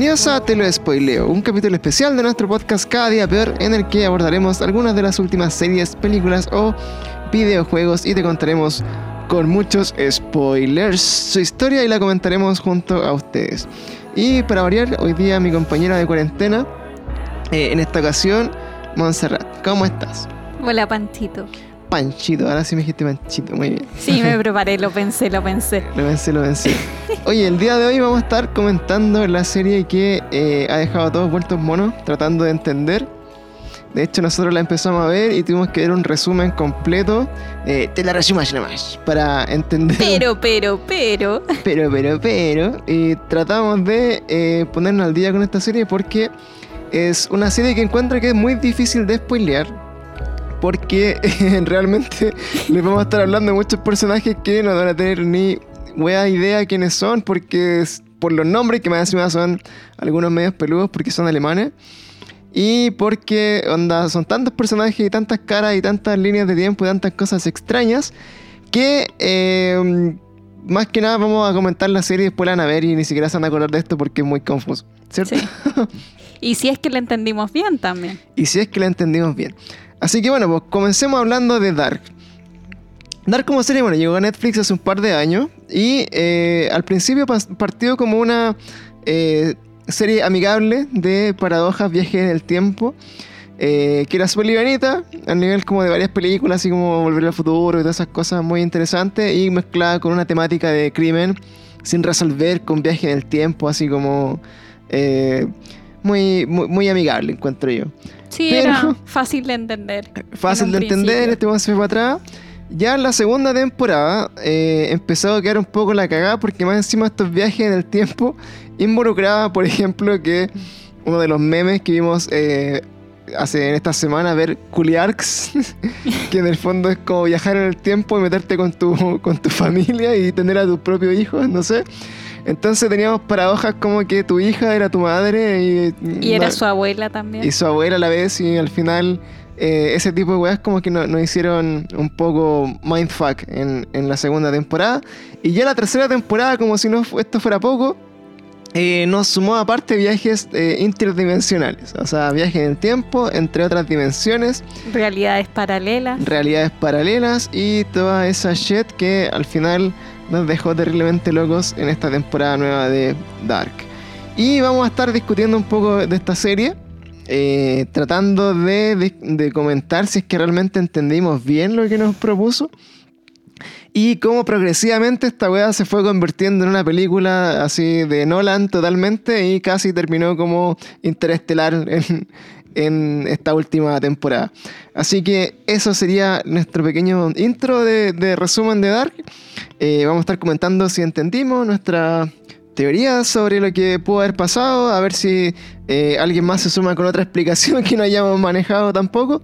Bienvenidos a Te lo spoileo, un capítulo especial de nuestro podcast Cada día peor en el que abordaremos algunas de las últimas series, películas o videojuegos y te contaremos con muchos spoilers su historia y la comentaremos junto a ustedes. Y para variar, hoy día mi compañera de cuarentena, eh, en esta ocasión, Montserrat. ¿Cómo estás? Hola, Panchito. Panchito, ahora sí me dijiste Panchito, muy bien. Sí, me preparé, lo pensé, lo pensé. lo pensé, lo pensé. Oye, el día de hoy vamos a estar comentando la serie que eh, ha dejado a todos vueltos monos, tratando de entender. De hecho, nosotros la empezamos a ver y tuvimos que ver un resumen completo. Eh, te la resumo nada más, para entender. Pero, pero, pero. Pero, pero, pero. Y tratamos de eh, ponernos al día con esta serie porque es una serie que encuentro que es muy difícil de spoilear porque realmente les vamos a estar hablando de muchos personajes que no van a tener ni wea idea quiénes son, porque por los nombres que más encima son algunos medios peludos porque son alemanes. Y porque onda, son tantos personajes y tantas caras y tantas líneas de tiempo y tantas cosas extrañas que eh, más que nada vamos a comentar la serie y después la van a ver y ni siquiera se van a acordar de esto porque es muy confuso, ¿cierto? y si es que la entendimos bien también. Y si es que la entendimos bien. Así que bueno, pues comencemos hablando de Dark. Dark como serie, bueno, llegó a Netflix hace un par de años y eh, al principio partió como una eh, serie amigable de paradojas, viajes en el tiempo, eh, que era súper livianita, a nivel como de varias películas, así como Volver al Futuro y todas esas cosas muy interesantes, y mezclada con una temática de crimen sin resolver, con viaje en el tiempo, así como muy, muy, muy amigable, encuentro yo. Sí, era fácil de entender. Fácil de entender, este momento se fue para atrás. Ya en la segunda temporada eh, empezó a quedar un poco la cagada porque más encima estos viajes en el tiempo involucraba, por ejemplo, que uno de los memes que vimos eh, hace en esta semana, ver Culiarks, que en el fondo es como viajar en el tiempo y meterte con tu, con tu familia y tener a tus propios hijos, no sé. Entonces teníamos paradojas como que tu hija era tu madre y... Y era su abuela también. Y su abuela a la vez y al final eh, ese tipo de weas como que nos no hicieron un poco mindfuck en, en la segunda temporada. Y ya la tercera temporada, como si no esto fuera poco, eh, nos sumó aparte viajes eh, interdimensionales, o sea, viajes en el tiempo, entre otras dimensiones. Realidades paralelas. Realidades paralelas y toda esa shit que al final nos dejó terriblemente locos en esta temporada nueva de Dark. Y vamos a estar discutiendo un poco de esta serie, eh, tratando de, comentar si es que realmente entendimos bien lo que nos propuso. Y cómo progresivamente esta weá se fue convirtiendo en una película así de Nolan totalmente y casi terminó como interestelar en, en esta última temporada. Así que eso sería nuestro pequeño intro de, resumen de Dark. Eh, vamos a estar comentando si entendimos nuestra teoría sobre lo que pudo haber pasado, a ver si eh, alguien más se suma con otra explicación que no hayamos manejado tampoco.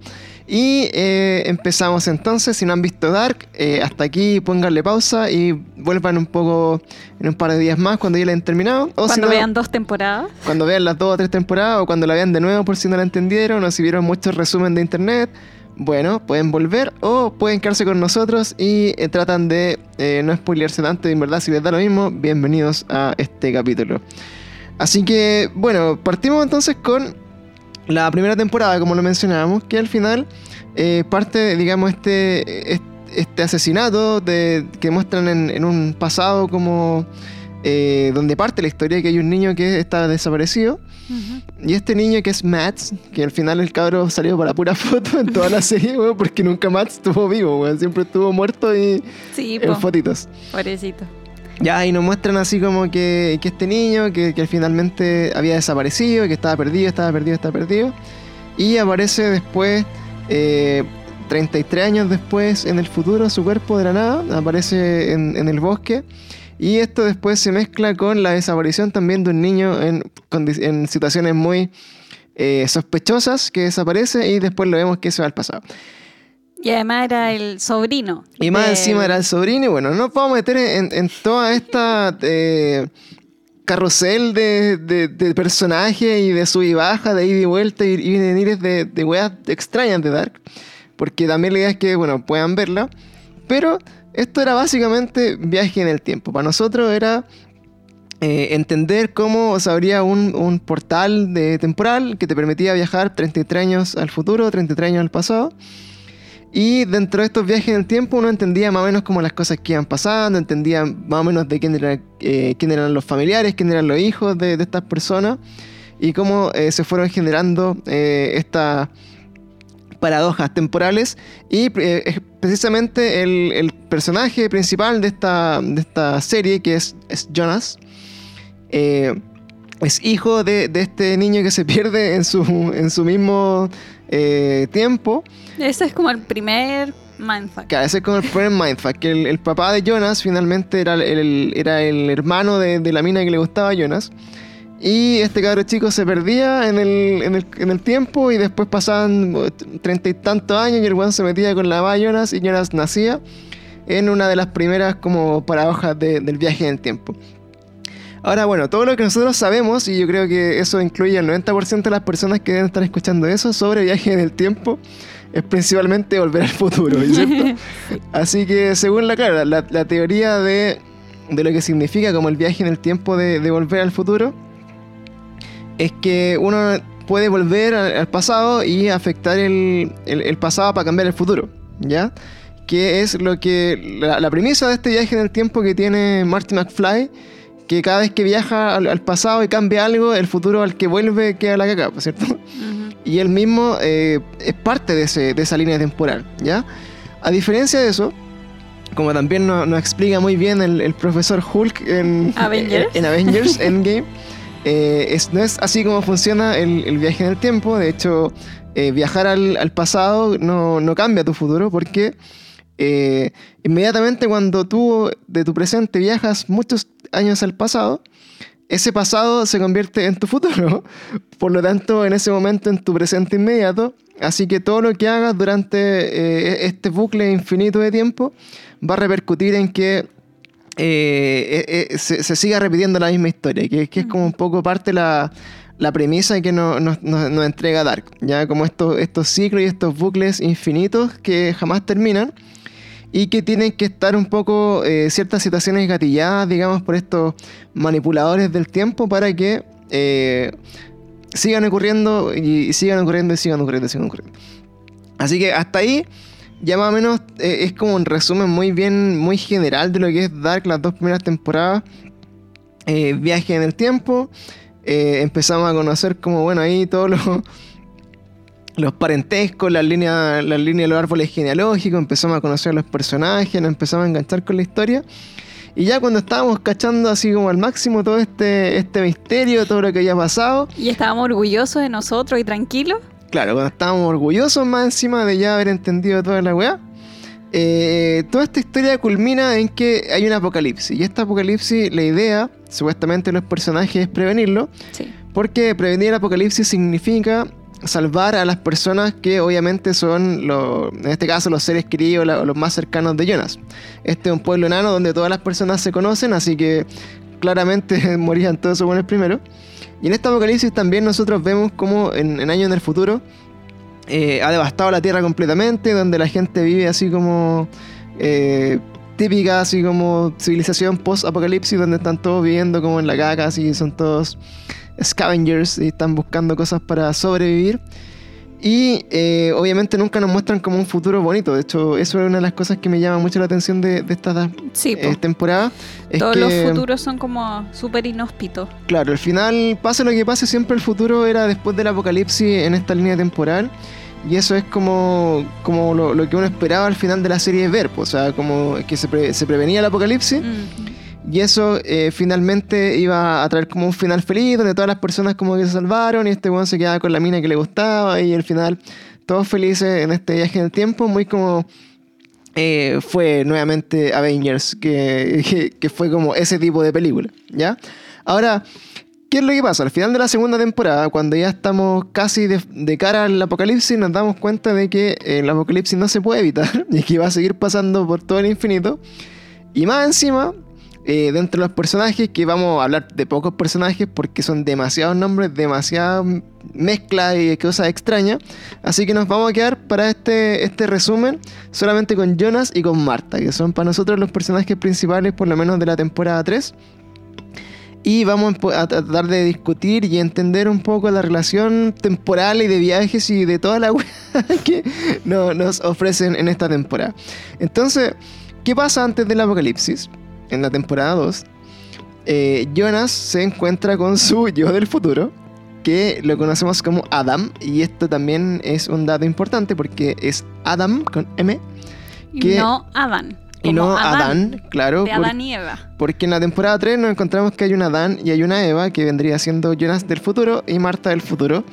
Y eh, empezamos entonces, si no han visto Dark, eh, hasta aquí pónganle pausa y vuelvan un poco en un par de días más cuando ya la hayan terminado. O cuando vean dos temporadas. Cuando vean las dos o tres temporadas o cuando la vean de nuevo por si no la entendieron o si vieron muchos resumen de internet. Bueno, pueden volver o pueden quedarse con nosotros y eh, tratan de no spoilearse tanto y en verdad si les da lo mismo, bienvenidos a este capítulo. Así que, bueno, partimos entonces con la primera temporada, como lo mencionábamos, que al final eh, parte, digamos, este, este asesinato de, que muestran en, un pasado como eh, donde parte la historia que hay un niño que está desaparecido. Y este niño que es Matt, que al final el cabro salió para pura foto en toda la serie, porque nunca Matt estuvo vivo, siempre estuvo muerto y en fotitos. Pobrecito. Ya, y nos muestran así como que, este niño, que, finalmente había desaparecido, que estaba perdido, estaba perdido, estaba perdido. Y aparece después, 33 eh, años después, en el futuro, su cuerpo de la nada, aparece en, el bosque. Y esto después se mezcla con la desaparición también de un niño en, en situaciones muy eh, sospechosas que desaparece y después lo vemos que se va al pasado. Y además era el sobrino. Y más encima era el sobrino. Y bueno, no nos vamos a meter en, toda esta eh, carrusel de, de, personajes y de sub y baja, de ida y vuelta y, y venir de, de weas extrañas de Dark. Porque también la idea es que, bueno, puedan verla. Pero esto era básicamente viaje en el tiempo. Para nosotros era eh, entender cómo se abría un, un portal de temporal que te permitía viajar 33 años al futuro, 33 años al pasado. Y dentro de estos viajes en el tiempo uno entendía más o menos como las cosas que iban pasando, entendía más o menos de quién, era, eh, quién eran los familiares, quién eran los hijos de, estas personas y cómo eh, se fueron generando eh, estas paradojas temporales. Y eh, precisamente el, personaje principal de esta, de esta serie, que es, Jonas, es hijo de, de este niño que se pierde en su, en su mismo eh, tiempo. Ese es como el primer mindfuck. Claro, ese es como el primer mindfuck, que el, el papá de Jonas finalmente era el, era el hermano de, de la mina que le gustaba a Jonas. Y este cabro chico se perdía en el, en el, en el tiempo y después pasaban treinta y tantos años y el weón se metía con la mamá de Jonas y Jonas nacía en una de las primeras como paradojas de- del viaje en el tiempo. Ahora, bueno, todo lo que nosotros sabemos, y yo creo que eso incluye al 90% de las personas que deben estar escuchando eso sobre viaje en el tiempo, es principalmente volver al futuro, ¿cierto? Así que según la, claro, la, la teoría de, de lo que significa como el viaje en el tiempo de, de volver al futuro, es que uno puede volver al, al pasado y afectar el, el- el pasado para cambiar el futuro, ¿ya? Que es lo que la, la premisa de este viaje en el tiempo que tiene Marty McFly, que cada vez que viaja al, al pasado y cambia algo, el futuro al que vuelve queda la caca, ¿cierto? Ujú. y él mismo eh, es parte de, ese- de esa línea temporal, ¿ya? A diferencia de eso, como también no- nos, explica muy bien el, el profesor Hulk en Avengers. en, en Avengers Endgame, eh, es, no es así como funciona el, el viaje en el tiempo, de hecho, eh, viajar al, al pasado no, no cambia tu futuro porque... eh, inmediatamente cuando tú de tu presente viajas muchos años al pasado, ese pasado se convierte en tu futuro. Por lo tanto, en ese momento, en tu presente inmediato. Así que todo lo que hagas durante eh, este bucle infinito de tiempo va a repercutir en que eh, eh, eh, se, se siga repitiendo la misma historia, que, que es como un poco parte la, la premisa que nos, entrega Dark. Ya como estos ciclos y estos bucles infinitos que jamás terminan y que tienen que estar un poco eh, ciertas situaciones gatilladas, digamos, por estos manipuladores del tiempo para que eh, sigan ocurriendo y, sigan ocurriendo y sigan ocurriendo y sigan ocurriendo. Así que hasta ahí ya más o menos eh, es como un resumen muy bien, muy general de lo que es Dark las dos primeras temporadas. Viaje en el tiempo. empezamos a conocer como, bueno, ahí todos los, los parentescos, las líneas, las líneas de los árboles genealógicos, empezamos a conocer a los personajes, nos empezamos a enganchar con la historia. Y ya cuando estábamos cachando así como al máximo todo este, este misterio, todo lo que había pasado, Y estábamos orgullosos de nosotros y tranquilos. claro, cuando estábamos orgullosos más encima de ya haber entendido toda la weá, eh, toda esta historia culmina en que hay un apocalipsis. Y este apocalipsis, la idea, supuestamente de los personajes, es prevenirlo. Sí. Porque prevenir el apocalipsis significa salvar a las personas que obviamente son, los, en este caso, los seres queridos o los más cercanos de Jonas. Este es un pueblo enano donde todas las personas se conocen, así que claramente morían todos esos buenos primero. Y en este apocalipsis también nosotros vemos como en, en años en el futuro eh, ha devastado la Tierra completamente, donde la gente vive así como eh, típica, así como civilización post-apocalipsis, donde están todos viviendo como en la caca, así son todos scavengers y están buscando cosas para sobrevivir. Y eh, obviamente nunca nos muestran como un futuro bonito. De hecho, eso es una de las cosas que me llama mucho la atención de, de esta Sí, eh, temporada. Es Todos que, los futuros son como súper inhóspitos. Claro, al final, pase lo que pase, siempre el futuro era después del apocalipsis en esta línea temporal. Y eso es como, como lo, lo que uno esperaba al final de la serie ver. pues, O sea, como que se, pre- se prevenía el apocalipsis. Mm. Y eso eh, finalmente iba a traer como un final feliz, donde todas las personas como que se salvaron y este weón se quedaba con la mina que le gustaba y al final todos felices en este viaje en el tiempo, muy como eh, fue nuevamente Avengers, que, que, fue como ese tipo de película, ¿ya? Ahora, ¿qué es lo que pasa? Al final de la segunda temporada, cuando ya estamos casi de, de cara al apocalipsis, nos damos cuenta de que eh, el apocalipsis no se puede evitar y que va a seguir pasando por todo el infinito. Y más encima, eh, dentro de los personajes, que vamos a hablar de pocos personajes porque son demasiados nombres, demasiadas mezclas y cosas extrañas. Así que nos vamos a quedar para este, este resumen solamente con Jonas y con Marta, que son para nosotros los personajes principales, por lo menos de la temporada 3. y vamos a tratar de discutir y entender un poco la relación temporal y de viajes y de toda la weá que nos ofrecen en esta temporada. Entonces, ¿qué pasa antes del apocalipsis? En la temporada 2, eh, Jonas se encuentra con su yo del futuro, que lo conocemos como Adam, y esto también es un dato importante porque es Adam con M. Que, no Adán. Y no Adán, claro. De Adán y Eva. Porque en la temporada 3 nos encontramos que hay un Adán y hay una Eva, que vendría siendo Jonas del futuro y Marta del futuro.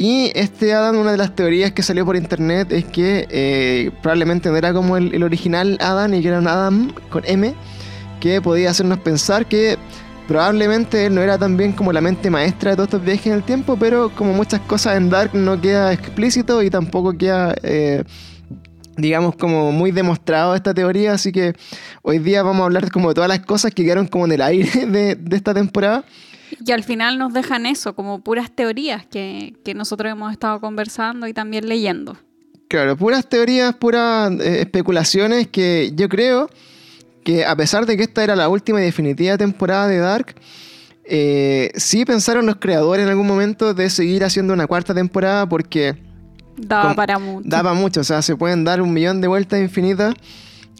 Y este Adán, una de las teorías que salió por internet es que eh, probablemente no era como el, original Adán y que era un Adam con M, que podía hacernos pensar que probablemente él no era tan bien como la mente maestra de todos estos viajes en el tiempo, pero como muchas cosas en Dark no queda explícito y tampoco queda eh, digamos, como muy demostrado esta teoría, así que hoy día vamos a hablar como de todas las cosas que quedaron como en el aire de, esta temporada. Y al final nos dejan eso, como puras teorías que, nosotros hemos estado conversando y también leyendo. Claro, puras teorías, puras eh, especulaciones que yo creo que a pesar de que esta era la última y definitiva temporada de Dark, eh, sí pensaron los creadores en algún momento de seguir haciendo una cuarta temporada porque Daba para mucho. Daba mucho, o sea, se pueden dar un millón de vueltas infinitas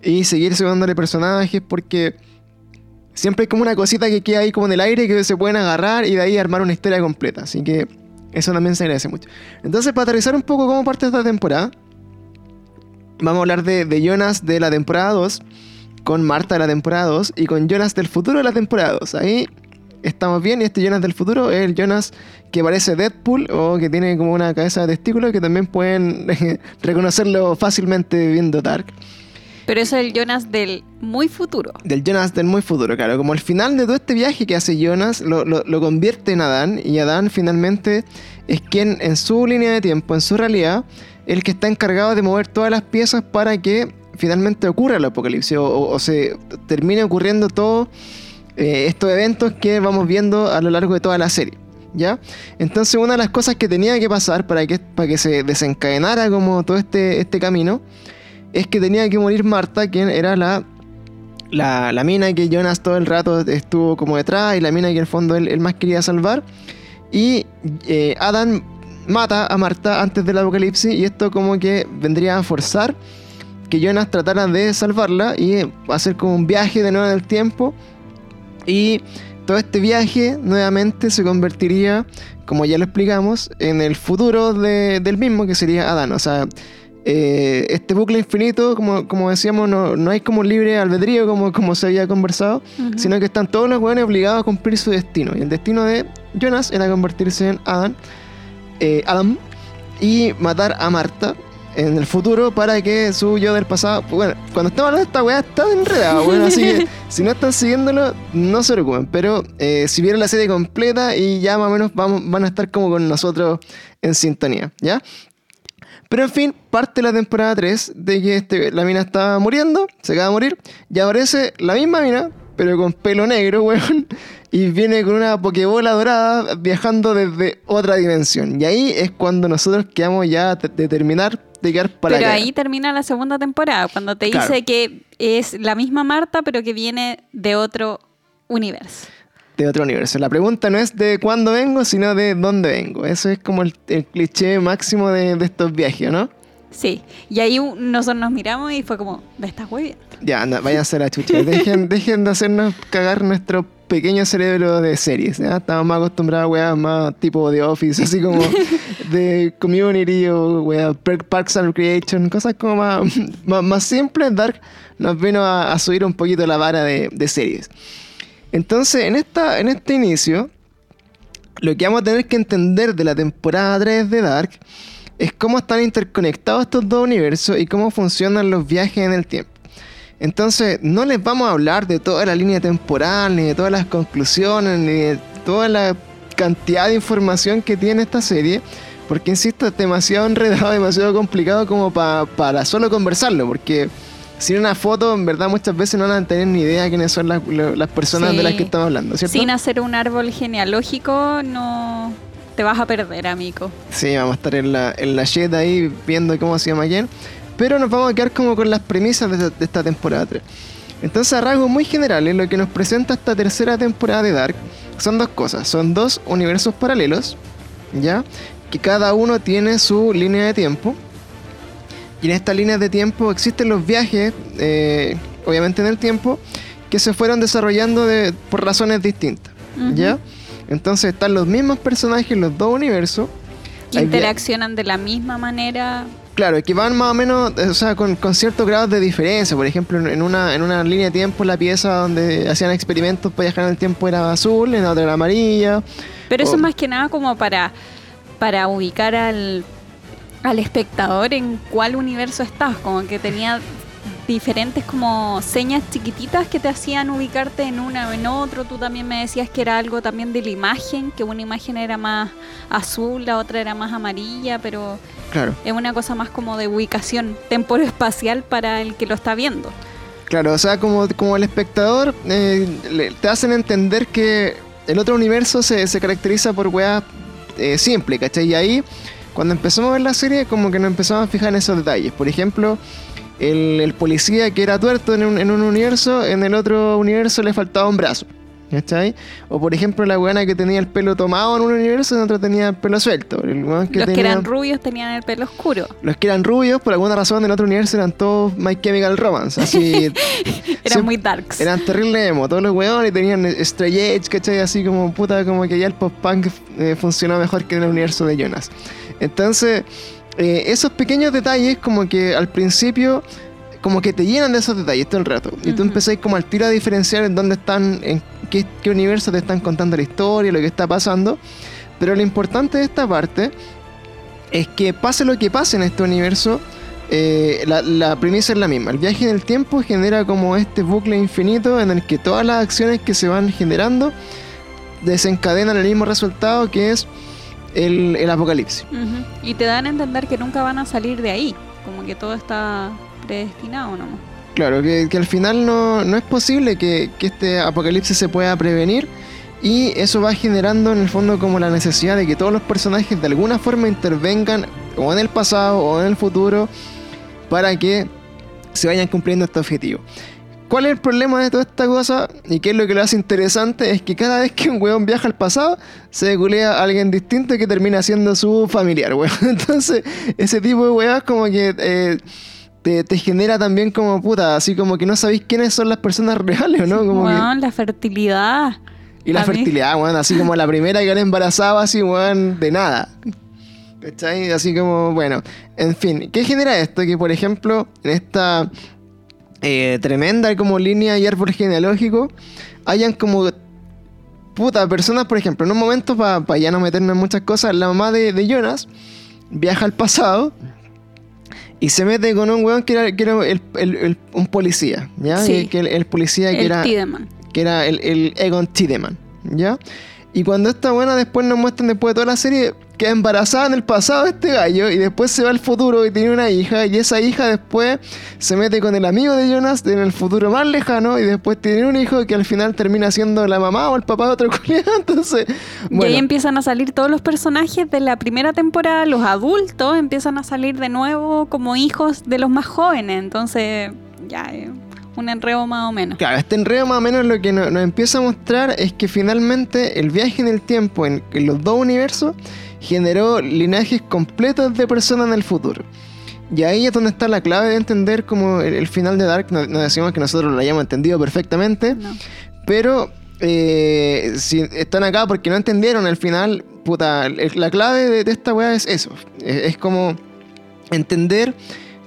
y seguir subiéndole personajes porque siempre hay como una cosita que queda ahí como en el aire que se pueden agarrar y de ahí armar una historia completa. Así que eso también se agradece mucho. Entonces, para aterrizar un poco cómo parte esta temporada, vamos a hablar de, de Jonas de la temporada 2, con Marta de la temporada 2 y con Jonas del futuro de la temporada 2. Ahí estamos bien y este Jonas del futuro es el Jonas que parece Deadpool o que tiene como una cabeza de testículo que también pueden reconocerlo fácilmente viendo Dark. Pero es el Jonas del muy futuro. Del Jonas del muy futuro, claro. Como el final de todo este viaje que hace Jonas lo, lo convierte en Adán y Adán finalmente es quien en su línea de tiempo, en su realidad, el que está encargado de mover todas las piezas para que finalmente ocurra el apocalipsis o, se termine ocurriendo todos eh, estos eventos que vamos viendo a lo largo de toda la serie. ¿ya? Entonces una de las cosas que tenía que pasar para que, para que se desencadenara como todo este, este camino es que tenía que morir Marta, quien era la, la, mina que Jonas todo el rato estuvo como detrás y la mina que en el fondo él, más quería salvar. Y eh, Adam mata a Marta antes del apocalipsis y esto como que vendría a forzar que Jonas tratara de salvarla y hacer como un viaje de nuevo en el tiempo y todo este viaje nuevamente se convertiría, como ya lo explicamos, en el futuro del mismo, que sería Adán. O sea, eh, este bucle infinito, como, como decíamos, no, no, hay como un libre albedrío, como, como se había conversado, sino que están todos los buenos obligados a cumplir su destino. Y el destino de Jonas era convertirse en Adán, eh, Adam, y matar a Marta, en el futuro para que su yo del pasado. Bueno, cuando estamos hablando de esta weá está enredada, bueno, así que si no están siguiéndolo, no se preocupen. Pero eh, si vieron la serie completa y ya más o menos vamos, van a estar como con nosotros en sintonía, ¿ya? Pero en fin, parte la temporada 3 de que este, la mina estaba muriendo, se acaba de morir, y aparece la misma mina, pero con pelo negro, weón, y viene con una pokebola dorada viajando desde otra dimensión. Y ahí es cuando nosotros quedamos ya de terminar pero ahí termina la segunda temporada, cuando te dice que es la misma Marta, pero que viene de otro universo. De otro universo. La pregunta no es de cuándo vengo, sino de dónde vengo. Eso es como el, cliché máximo de, estos viajes, ¿no? Sí, y ahí nosotros nos miramos y fue como, ¿me estás bien? Ya, anda, vayan a hacer la chucha. Dejen, de hacernos cagar nuestro pequeño cerebro de series. ¿ya? Estamos más acostumbrados a weas más tipo de Office, así como de Community o wea, Parks and Recreation, cosas como más, más, simples. Dark nos vino a, subir un poquito la vara de, series. Entonces, en, esta, en este inicio, lo que vamos a tener que entender de la temporada 3 de Dark es cómo están interconectados estos dos universos y cómo funcionan los viajes en el tiempo. Entonces, no les vamos a hablar de toda la línea temporal, ni de todas las conclusiones, ni de toda la cantidad de información que tiene esta serie, porque insisto, es demasiado enredado, demasiado complicado como para solo conversarlo, porque sin una foto, en verdad, muchas veces no van a tener ni idea quiénes son las, personas de las que estamos hablando, ¿cierto? Sin hacer un árbol genealógico, no te vas a perder, amigo. Sí, vamos a estar en la, en la jet ahí viendo cómo se llama quién. Pero nos vamos a quedar como con las premisas de, esta temporada 3. Entonces, a rasgos muy generales, lo que nos presenta esta tercera temporada de Dark son dos cosas. Son dos universos paralelos, ¿ya? Que cada uno tiene su línea de tiempo. Y en estas líneas de tiempo existen los viajes, eh, obviamente en el tiempo, que se fueron desarrollando por razones distintas, ¿ya? Entonces están los mismos personajes en los dos universos. interaccionan de la misma manera. Claro, que van más o menos, o sea, con, ciertos grados de diferencia. Por ejemplo, en una, en una línea de tiempo, la pieza donde hacían experimentos para viajar en el tiempo era azul, en la otra era amarilla. Pero eso es más que nada como para, para ubicar al, al espectador en cuál universo estás. Como que tenía diferentes como señas chiquititas que te hacían ubicarte en una o en otro. Tú también me decías que era algo también de la imagen, que una imagen era más azul, la otra era más amarilla, pero claro. es una cosa más como de ubicación temporoespacial para el que lo está viendo. Claro, o sea, como, como el espectador eh, te hacen entender que el otro universo se, caracteriza por weas eh, simples, ¿cachai? Y ahí, cuando empezamos a ver la serie, como que nos empezamos a fijar en esos detalles. Por ejemplo, el, policía que era tuerto en un, en un, universo, en el otro universo le faltaba un brazo. ¿Cachai? O por ejemplo la buena que tenía el pelo tomado en un universo, en otro tenía el pelo suelto. los que eran rubios tenían el pelo oscuro. Los que eran rubios, por alguna razón, en el otro universo eran todos My Chemical Romance. Así. eran muy darks. Eran terribles emo. Todos los weones tenían Stray Edge, ¿cachai? Así como puta, como que ya el post-punk eh, funcionaba mejor que en el universo de Jonas. Entonces eh, esos pequeños detalles como que al principio como que te llenan de esos detalles todo el rato. Y tú empezáis como al tiro a diferenciar en dónde están, en qué, universo te están contando la historia, lo que está pasando. Pero lo importante de esta parte es que pase lo que pase en este universo, eh, la, la, premisa es la misma. El viaje en el tiempo genera como este bucle infinito en el que todas las acciones que se van generando desencadenan el mismo resultado que es el, apocalipsis. Y te dan a entender que nunca van a salir de ahí, como que todo está predestinado nomás. Claro, que, al final no, es posible que, este apocalipsis se pueda prevenir y eso va generando en el fondo como la necesidad de que todos los personajes de alguna forma intervengan o en el pasado o en el futuro para que se vayan cumpliendo este objetivo. ¿Cuál es el problema de toda esta cosa? Y qué es lo que lo hace interesante es que cada vez que un weón viaja al pasado, se culea a alguien distinto que termina siendo su familiar, weón. Entonces, ese tipo de weas como que eh, te, genera también como puta, así como que no sabéis quiénes son las personas reales, ¿no? Como weón, la fertilidad. Y la fertilidad, weón, así como la primera que era embarazada, así, weón, de nada. ¿Cachai? Así como, bueno, en fin, ¿qué genera esto? Que por ejemplo, en esta eh, tremenda como línea y árbol genealógico, hayan como puta personas, por ejemplo, en un momento, para ya no meternos en muchas cosas, la mamá de, Jonas viaja al pasado y se mete con un weón que era, un policía, ¿ya? que el, policía que era. Que era el, Egon Tideman, ¿ya? Y cuando esta buena después nos muestran después de toda la serie, queda embarazada en el pasado este gallo y después se va al futuro y tiene una hija y esa hija después se mete con el amigo de Jonas en el futuro más lejano y después tiene un hijo que al final termina siendo la mamá o el papá de otro culiado. Entonces, Y ahí empiezan a salir todos los personajes de la primera temporada, los adultos empiezan a salir de nuevo como hijos de los más jóvenes. Entonces, ya... Eh, un enredo más o menos. Claro, este enredo más o menos lo que nos, empieza a mostrar es que finalmente el viaje en el tiempo en los dos universos generó linajes completos de personas en el futuro. Y ahí es donde está la clave de entender como el, final de Dark. No, decimos que nosotros lo hayamos entendido perfectamente, pero eh, si están acá porque no entendieron el final, puta, la clave de, esta weá es eso. Es, como entender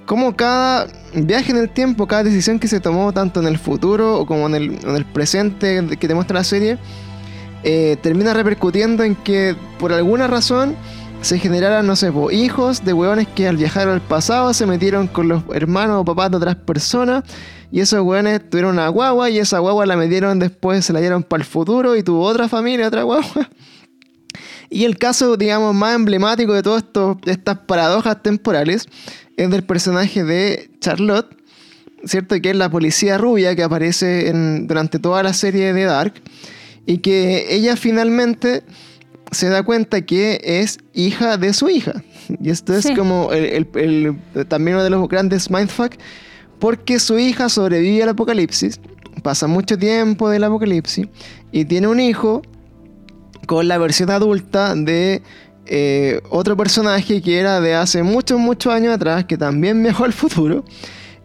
cómo cada viaje en el tiempo, cada decisión que se tomó, tanto en el futuro o como en el, en el presente que te muestra la serie, eh, termina repercutiendo en que por alguna razón se generaran, no sé, hijos de hueones que al viajar al pasado se metieron con los hermanos o papás de otras personas y esos hueones tuvieron una guagua y esa guagua la metieron después, se la dieron para el futuro y tuvo otra familia, otra guagua. Y el caso, digamos, más emblemático de todas estas paradojas temporales es del personaje de Charlotte, ¿cierto? Que es la policía rubia que aparece durante toda la serie de Dark y que ella finalmente se da cuenta que es hija de su hija. Y esto es como el, también uno de los grandes mindfuck, porque su hija sobrevive al apocalipsis, pasa mucho tiempo del apocalipsis y tiene un hijo con la versión adulta de eh, otro personaje que era de hace muchos, muchos años atrás, que también viajó al futuro.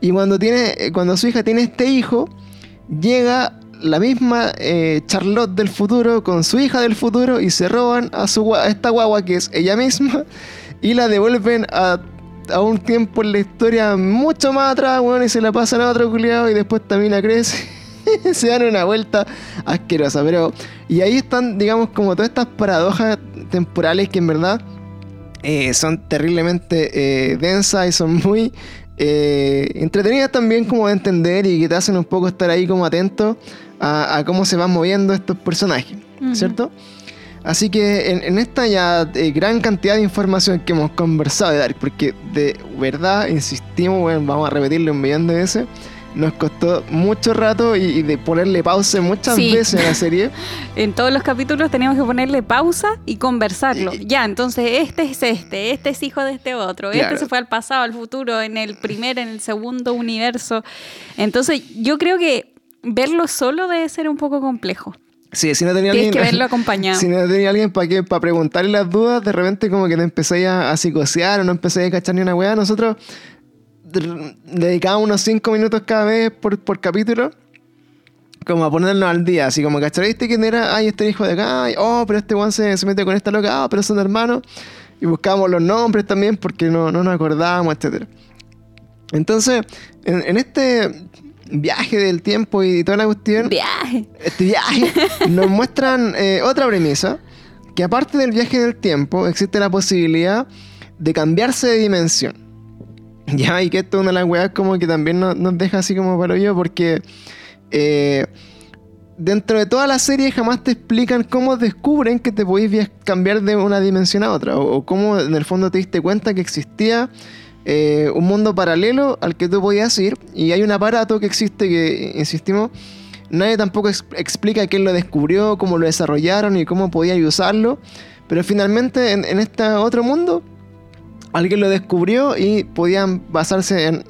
Y cuando, tiene, cuando su hija tiene este hijo, llega la misma eh, Charlotte del futuro con su hija del futuro y se roban a, su, a esta guagua que es ella misma y la devuelven a, a un tiempo en la historia mucho más atrás, bueno, y se la pasan a otro culiado y después también crece. se dan una vuelta asquerosa, pero... Y ahí están, digamos, como todas estas paradojas temporales que en verdad eh, son terriblemente eh, densas y son muy entretenidas también como de entender y que te hacen un poco estar ahí como atento a, cómo se van moviendo estos personajes, ¿cierto? Así que en, esta ya gran cantidad de información que hemos conversado de Dark, porque de verdad, insistimos, vamos a repetirlo un millón de veces, nos costó mucho rato y, de ponerle pausa muchas veces a la serie. en todos los capítulos teníamos que ponerle pausa y conversarlo. ya, entonces este es este, este es hijo de este otro, este se fue al pasado, al futuro, en el primer, en el segundo universo. Entonces yo creo que verlo solo debe ser un poco complejo. Sí, si no tenía Tienes alguien. que verlo acompañado. Si no tenía alguien para que para preguntarle las dudas, de repente como que te empecé a, a psicosear o no empecé a cachar ni una weá. Nosotros dedicaba unos 5 minutos cada vez por, por, capítulo. Como a ponernos al día, así como, ¿cachai? quién era? Ay, este hijo de acá. oh, pero este one se, mete con esta loca. Ah, pero son hermanos. Y buscábamos los nombres también porque no, no nos acordábamos, etc. Entonces, en, este viaje del tiempo y toda la cuestión. Viaje. Este viaje. nos muestran eh, otra premisa. Que aparte del viaje del tiempo, existe la posibilidad de cambiarse de dimensión. Ya, y que esto es una de las weas como que también nos, deja así como para yo, porque eh, dentro de toda la serie jamás te explican cómo descubren que te podéis cambiar de una dimensión a otra, o, cómo en el fondo te diste cuenta que existía eh, un mundo paralelo al que tú podías ir, y hay un aparato que existe que, insistimos, nadie tampoco explica quién lo descubrió, cómo lo desarrollaron y cómo podía usarlo, pero finalmente en, en este otro mundo alguien lo descubrió y podían basarse en,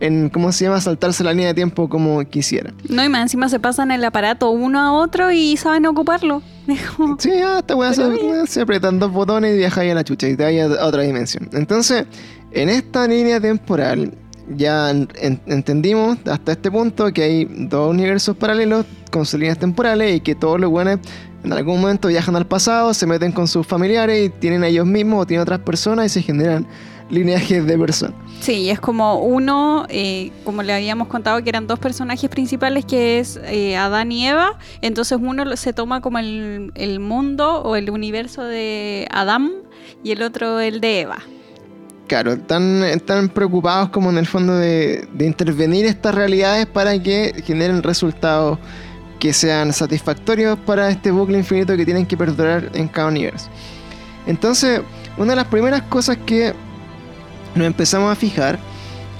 en, ¿cómo se llama? Saltarse la línea de tiempo como quisiera. No, y más encima se pasan el aparato uno a otro y saben ocuparlo. sí, ya, esta weá se, se, apretan dos botones y viajáis a la chucha y te vais a otra dimensión. Entonces, en esta línea temporal, ya entendimos hasta este punto que hay dos universos paralelos con sus líneas temporales y que todos los buenos en algún momento viajan al pasado, se meten con sus familiares y tienen a ellos mismos o tienen otras personas y se generan lineajes de personas. Sí, es como uno, eh, como le habíamos contado que eran dos personajes principales, que es eh, Adán y Eva. Entonces uno se toma como el, mundo o el universo de Adán y el otro el de Eva. Claro, están, preocupados como en el fondo de, de intervenir estas realidades para que generen resultados que sean satisfactorios para este bucle infinito que tienen que perdurar en cada universo. Entonces, una de las primeras cosas que nos empezamos a fijar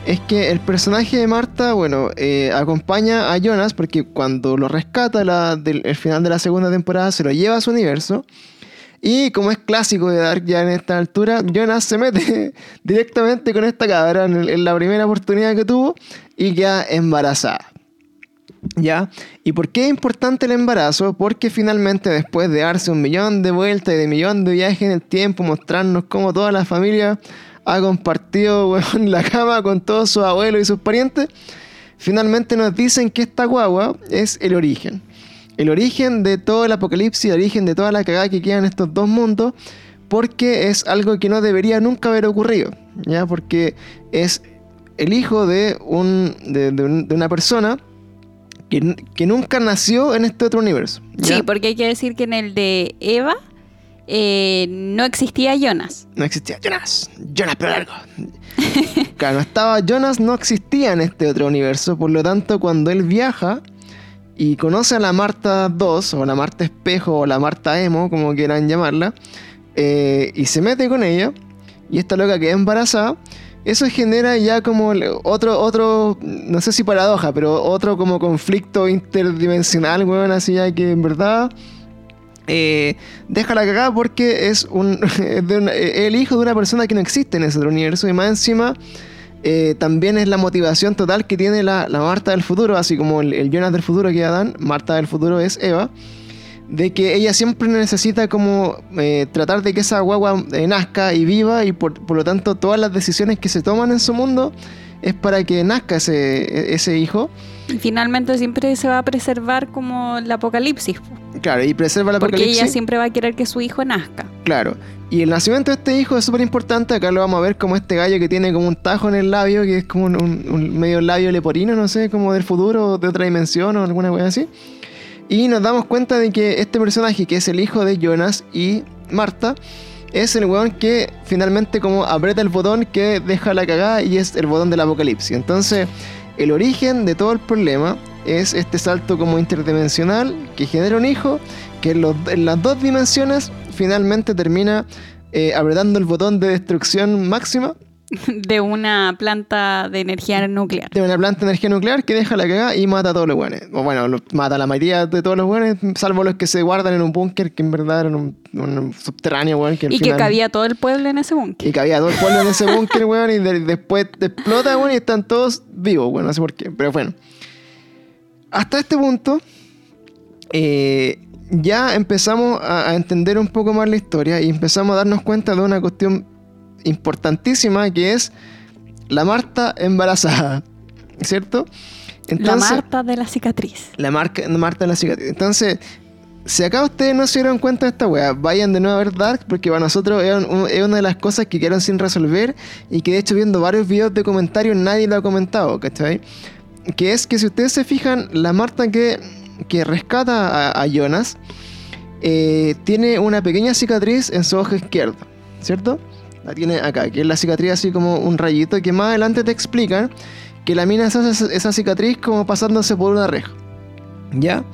es que el personaje de Marta, bueno, eh, acompaña a Jonas porque cuando lo rescata la, del el final de la segunda temporada se lo lleva a su universo. Y como es clásico de Dark ya en esta altura, Jonas se mete directamente con esta cabra en, la primera oportunidad que tuvo y queda embarazada. ¿Ya? ¿Y por qué es importante el embarazo? Porque finalmente después de darse un millón de vueltas y de millón de viajes en el tiempo, mostrarnos cómo toda la familia ha compartido la cama con todos sus abuelos y sus parientes, finalmente nos dicen que esta guagua es el origen. El origen de todo el apocalipsis, el origen de toda la cagada que queda en estos dos mundos, porque es algo que no debería nunca haber ocurrido, ¿ya? Porque es el hijo de, un, de una persona que, nunca nació en este otro universo. Sí, porque hay que decir que en el de Eva eh, no existía Jonas. No existía Jonas. Jonas, pero largo. claro, no estaba Jonas, no existía en este otro universo. Por lo tanto, cuando él viaja y conoce a la Marta 2, o la Marta Espejo, o la Marta Emo, como quieran llamarla, eh, y se mete con ella, y esta loca queda embarazada, eso genera ya como otro, otro, no sé si paradoja, pero otro como conflicto interdimensional, weón, así ya que en verdad eh, deja la cagada porque es un, el hijo de una persona que no existe en ese otro universo y más encima eh, también es la motivación total que tiene la, la Marta del futuro, así como el, el Jonas del futuro que Adán, Marta del futuro es Eva, de que ella siempre necesita como eh, tratar de que esa guagua eh, nazca y viva y por, por lo tanto todas las decisiones que se toman en su mundo es para que nazca ese, ese hijo. Y finalmente siempre se va a preservar como el apocalipsis. po. Claro, y preserva Porque apocalipsis. ella siempre va a querer que su hijo nazca. Claro. Y el nacimiento de este hijo es súper importante. Acá lo vamos a ver como este gallo que tiene como un tajo en el labio, que es como un, medio labio leporino, no sé, como del futuro, de otra dimensión o alguna cosa así. Y nos damos cuenta de que este personaje, que es el hijo de Jonas y Marta, es el weón que finalmente como aprieta el botón que deja la cagada y es el botón del apocalipsis. Entonces, el origen de todo el problema es este salto como interdimensional que genera un hijo que en, los- en las dos dimensiones finalmente termina eh, apretando el botón de destrucción máxima De una planta de energía nuclear. de una planta de energía nuclear que deja la cagada y mata a todos los buenos. O bueno, mata a la mayoría de todos los buenos, salvo los que se guardan en un búnker que en verdad era un, un subterráneo, weón. Que Y que cabía todo el pueblo en ese búnker. Y cabía todo el pueblo en ese búnker, weón, y de- después explota, weón, y están todos vivos, weón, no sé por qué, pero bueno. Hasta este punto, eh, ya empezamos a, a entender un poco más la historia y empezamos a darnos cuenta de una cuestión importantísima que es la Marta embarazada, ¿cierto? la Marta de la cicatriz. La marca, Marta de la cicatriz. Entonces, si acá ustedes no se dieron cuenta de esta weá, vayan de nuevo a ver Dark, porque para nosotros es una de las cosas que quedaron sin resolver y que de hecho viendo varios videos de comentarios nadie lo ha comentado, ¿cachai? Que es que si ustedes se fijan, la Marta que, que rescata a, a Jonas eh, tiene una pequeña cicatriz en su ojo izquierdo, ¿cierto? La tiene acá, que es la cicatriz así como un rayito, que más adelante te explican que la mina se hace esa- cicatriz como pasándose por una reja. ¿Ya?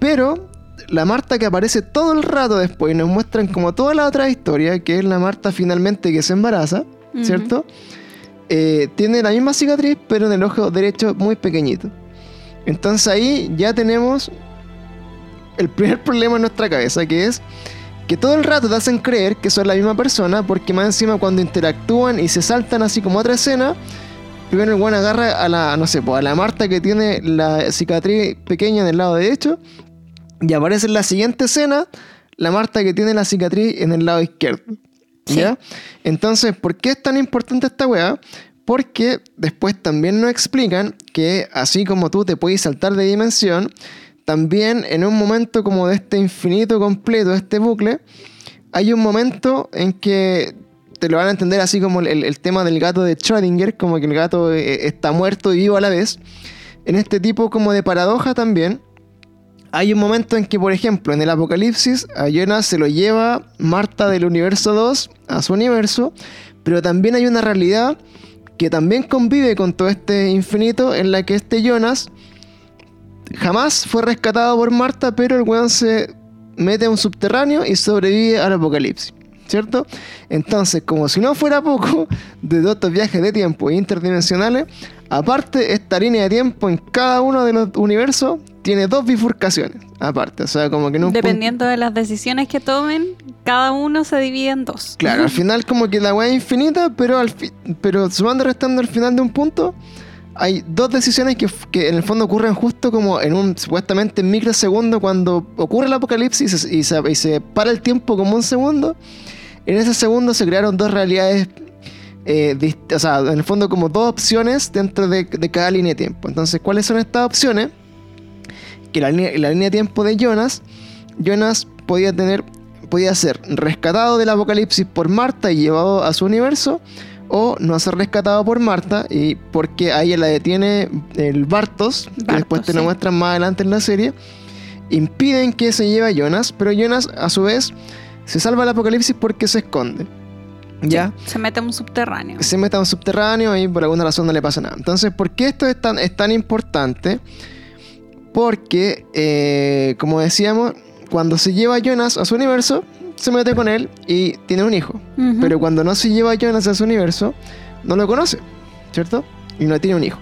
Pero la Marta que aparece todo el rato después y nos muestran como toda la otra historia, que es la Marta finalmente que se embaraza. ¿cierto? Eh, tiene la misma cicatriz, pero en el ojo derecho muy pequeñito. Entonces ahí ya tenemos el primer problema en nuestra cabeza, que es que todo el rato te hacen creer que son la misma persona, porque más encima cuando interactúan y se saltan así como otra escena, primero el buen agarra a la, no sé, pues a la Marta que tiene la cicatriz pequeña en el lado derecho, y aparece en la siguiente escena la Marta que tiene la cicatriz en el lado izquierdo. ¿Ya? Entonces, ¿por qué es tan importante esta weá? Porque después también nos explican que así como tú te puedes saltar de dimensión, también en un momento como de este infinito completo, este bucle, hay un momento en que te lo van a entender así como el, el tema del gato de Schrödinger, como que el gato eh, está muerto y vivo a la vez. En este tipo como de paradoja también, hay un momento en que, por ejemplo, en el Apocalipsis, a Jonas se lo lleva Marta del universo 2 a su universo, pero también hay una realidad que también convive con todo este infinito en la que este Jonas jamás fue rescatado por Marta, pero el weón se mete a un subterráneo y sobrevive al apocalipsis. ¿Cierto? Entonces, como si no fuera poco, de todos estos viajes de tiempo interdimensionales, aparte, esta línea de tiempo en cada uno de los universos tiene dos bifurcaciones. Aparte, o sea, como que no Dependiendo de las decisiones que tomen, cada uno se divide en dos. Claro, al final como que la weá es infinita, pero al fi- pero sumando restando al final de un punto, hay dos decisiones que, en el fondo ocurren justo como en un supuestamente microsegundo cuando ocurre el apocalipsis y se, para el tiempo como un segundo. En ese segundo se crearon dos realidades, eh, o sea, en el fondo como dos opciones dentro de, cada línea de tiempo. Entonces, ¿cuáles son estas opciones? Que la línea, la línea de tiempo de Jonas, Jonas podía tener podía ser rescatado del apocalipsis por Marta y llevado a su universo, o no ser rescatado por Marta, y porque a ella la detiene el Bartos, que después te lo sí. muestran más adelante en la serie, impiden que se lleve a Jonas, pero Jonas a su vez se salva del apocalipsis porque se esconde. ¿Ya? Se mete a un subterráneo. se mete a un subterráneo y por alguna razón no le pasa nada. Entonces, ¿por qué esto es tan, es tan importante? Porque, eh, como decíamos, cuando se lleva a Jonas a su universo, se mete con él y tiene un hijo. Ujú. Pero cuando no se lleva a Jonas a su universo, no lo conoce, ¿cierto? Y no tiene un hijo.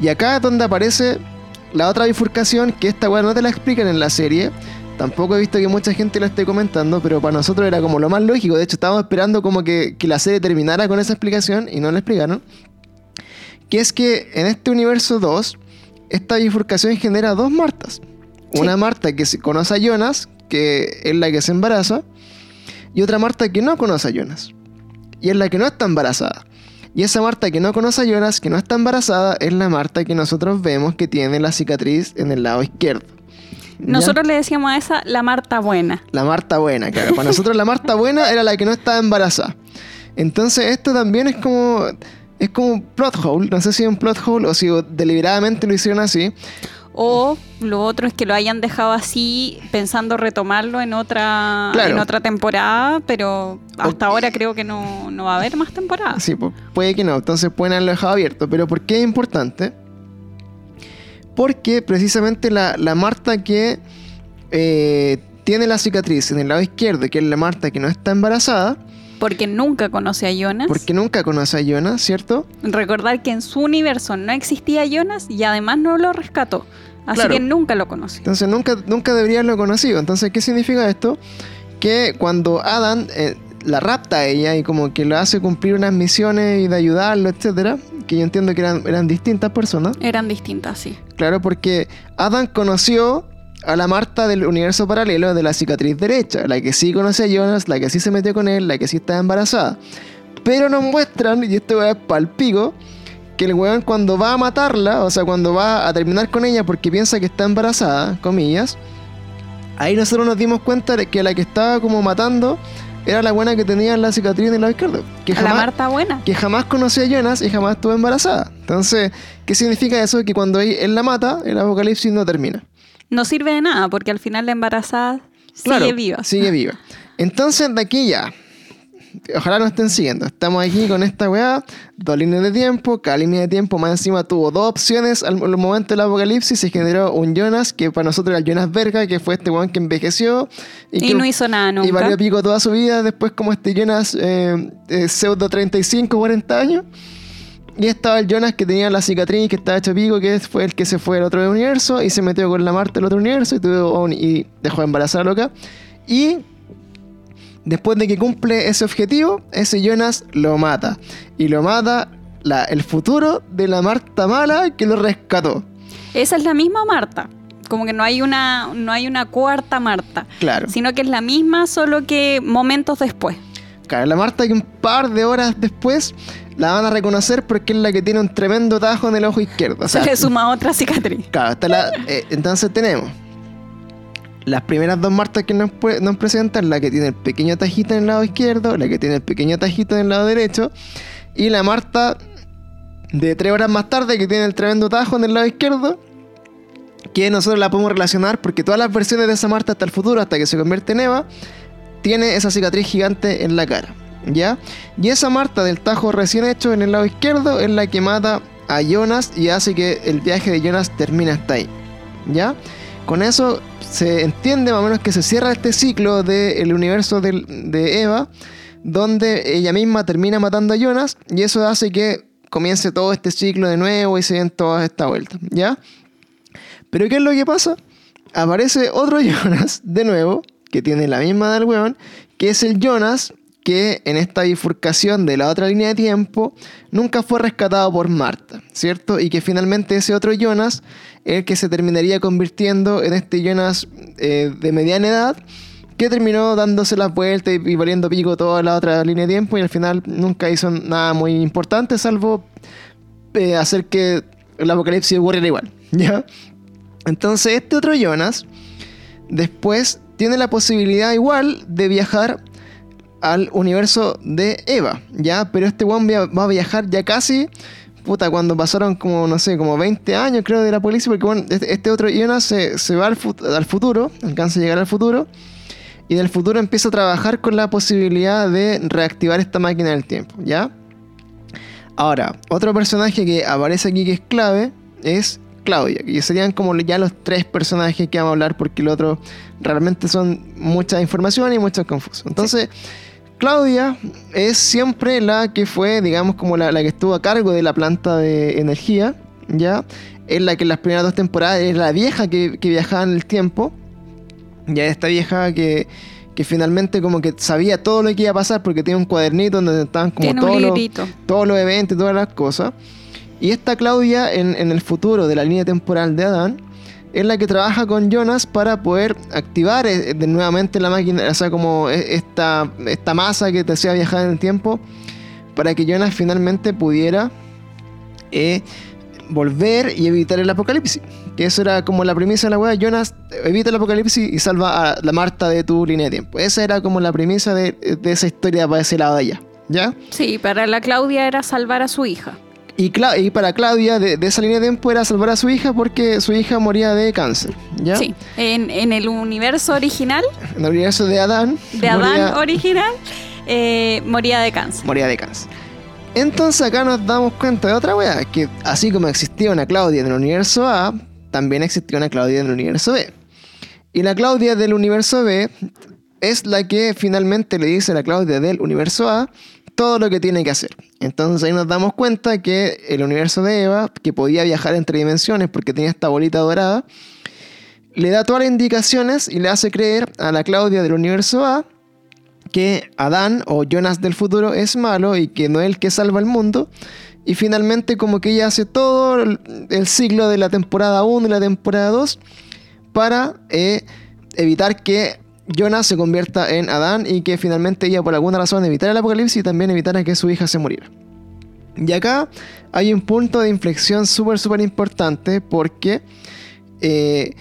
Y acá es donde aparece la otra bifurcación, que esta weá no te la explican en la serie. Tampoco he visto que mucha gente la esté comentando, pero para nosotros era como lo más lógico. De hecho, estábamos esperando como que, que la serie terminara con esa explicación y no la explicaron. Que es que en este universo 2, esta bifurcación genera dos Martas. Una Marta que se conoce a Jonas, que es la que se embaraza, y otra Marta que no conoce a Jonas, y es la que no está embarazada. Y esa Marta que no conoce a Jonas, que no está embarazada, es la Marta que nosotros vemos que tiene la cicatriz en el lado izquierdo. ¿Ya? Nosotros le decíamos a esa la Marta buena. La Marta buena, claro. Para nosotros la Marta buena era la que no estaba embarazada. Entonces esto también es como... Es como un plot hole. No sé si es un plot hole o si deliberadamente lo hicieron así. O lo otro es que lo hayan dejado así pensando retomarlo en otra, Claro. en otra temporada, pero hasta ahora creo que no, no va a haber más temporadas. Sí, pu- puede que no. Entonces pueden haberlo dejado abierto. Pero ¿por qué es importante? Porque precisamente la, la Marta que eh, tiene la cicatriz en el lado izquierdo, que es la Marta que no está embarazada, Porque nunca conoce a Jonas. porque nunca conoce a Jonas, ¿cierto? Recordar que en su universo no existía Jonas y además no lo rescató. Así Claro. que nunca lo conoció. Entonces nunca, nunca debería haberlo conocido. Entonces, ¿qué significa esto? Que cuando Adam eh, la rapta a ella y como que le hace cumplir unas misiones y de ayudarlo, etcétera, que yo entiendo que eran, eran distintas personas. Eran distintas, sí. Claro, porque Adam conoció a la Marta del universo paralelo de la cicatriz derecha, la que sí conoce a Jonas, la que sí se metió con él, la que sí estaba embarazada. Pero nos muestran, y esto es palpico, que el weón cuando va a matarla, o sea, cuando va a terminar con ella porque piensa que está embarazada, comillas, ahí nosotros nos dimos cuenta de que la que estaba como matando era la buena que tenía la cicatriz en el lado izquierdo. Que A la Marta buena. que jamás conoció a Jonas y jamás estuvo embarazada. Entonces, ¿qué significa eso? Que cuando él la mata, el apocalipsis no termina. No sirve de nada porque al final la embarazada Claro, sigue viva. Sigue viva. Entonces, de aquí ya. Ojalá nos estén siguiendo. Estamos aquí con esta weá, dos líneas de tiempo. Cada línea de tiempo más encima tuvo dos opciones al, al momento del apocalipsis. Se generó un Jonas, que para nosotros era el Jonas Verga, que fue este weón que envejeció. Y, que, no hizo nada nunca. Y valió pico toda su vida. Después, como este Jonas eh, eh, pseudo 35, 40 años. Y estaba el Jonas que tenía la cicatriz, que estaba hecho pico, que fue el que se fue al otro universo y se metió con la Marta del otro universo y, tuvo un- y dejó de embarazar a loca. Y después de que cumple ese objetivo, ese Jonas lo mata. Y lo mata la- el futuro de la Marta mala que lo rescató. Esa es la misma Marta. Como que no hay una, no hay una cuarta Marta. Claro. Sino que es la misma, solo que momentos después. Claro, la Marta que un par de horas después la van a reconocer porque es la que tiene un tremendo tajo en el ojo izquierdo. O sea, Se le suma otra cicatriz. Claro, está la- eh, entonces tenemos las primeras dos Martas que nos, nos presentan, la que tiene el pequeño tajito en el lado izquierdo, la que tiene el pequeño tajito en el lado derecho, y la Marta de tres horas más tarde que tiene el tremendo tajo en el lado izquierdo, que nosotros la podemos relacionar porque todas las versiones de esa Marta hasta el futuro, hasta que se convierte en Eva, tiene esa cicatriz gigante en la cara. ¿Ya? Y esa Marta del tajo recién hecho en el lado izquierdo es la que mata a Jonas y hace que el viaje de Jonas termine hasta ahí. ¿Ya? Con eso se entiende más o menos que se cierra este ciclo del universo del- de Eva, donde ella misma termina matando a Jonas y eso hace que comience todo este ciclo de nuevo y se den toda esta vuelta. ¿Ya? Pero ¿qué es lo que pasa? Aparece otro Jonas de nuevo, que tiene la misma del weón, que es el Jonas que en esta bifurcación de la otra línea de tiempo nunca fue rescatado por Marta, ¿cierto? Y que finalmente ese otro Jonas el que se terminaría convirtiendo en este Jonas eh, de mediana edad que terminó dándose las vueltas y, y valiendo pico toda la otra línea de tiempo y al final nunca hizo nada muy importante salvo eh, hacer que el apocalipsis ocurriera igual, ¿ya? Entonces este otro Jonas después tiene la posibilidad igual de viajar al universo de Eva, ¿ya? Pero este one va a viajar ya casi, puta, cuando pasaron como, no sé, como 20 años creo del apocalipsis, porque bueno, este, este otro Jonas se, va al futuro, alcanza a llegar al futuro, y del futuro empieza a trabajar con la posibilidad de reactivar esta máquina del tiempo, ¿ya? Ahora, otro personaje que aparece aquí que es clave es Claudia, que serían como ya los tres personajes que vamos a hablar porque el otro realmente son mucha información y mucho confuso. Entonces, Claudia es siempre la que fue, digamos, como la, la que estuvo a cargo de la planta de energía, ¿ya? Es la que en las primeras dos temporadas es la vieja que, que viajaba en el tiempo, ya esta vieja que, que finalmente como que sabía todo lo que iba a pasar porque tiene un cuadernito donde estaban como todos los, todos los eventos y todas las cosas. Y esta Claudia, en, el futuro de la línea temporal de Adán, es la que trabaja con Jonas para poder activar eh, nuevamente la máquina, o sea, como e- esta, esta masa que te hacía viajar en el tiempo, para que Jonas finalmente pudiera eh, volver y evitar el apocalipsis. Que eso era como la premisa de la weá, Jonas evita el apocalipsis y salva a la Marta de tu línea de tiempo. Esa era como la premisa de, de esa historia para ese lado de allá. ¿Ya? Sí, para la Claudia era salvar a su hija. Y, Cla- y para Claudia, de, de esa línea de tiempo, era salvar a su hija porque su hija moría de cáncer. ¿Ya? Sí. En, en el universo original, En el universo de Adán. de Adán moría, original, eh, moría de cáncer. moría de cáncer. Entonces acá nos damos cuenta de otra weá, que así como existía una Claudia en el universo A, también existía una Claudia en el universo B. Y la Claudia del universo B es la que finalmente le dice a la Claudia del universo A todo lo que tiene que hacer. Entonces ahí nos damos cuenta que el universo de Eva, que podía viajar entre dimensiones porque tenía esta bolita dorada, le da todas las indicaciones y le hace creer a la Claudia del universo A que Adán o Jonas del futuro es malo y que no es el que salva el mundo. Y finalmente como que ella hace todo el, ciclo de la temporada 1 y la temporada 2 para eh, evitar que Jonas se convierta en Adán y que finalmente ella por alguna razón evitar el apocalipsis y también evitara que su hija se muriera. Y acá hay un punto de inflexión súper, súper importante porque eh,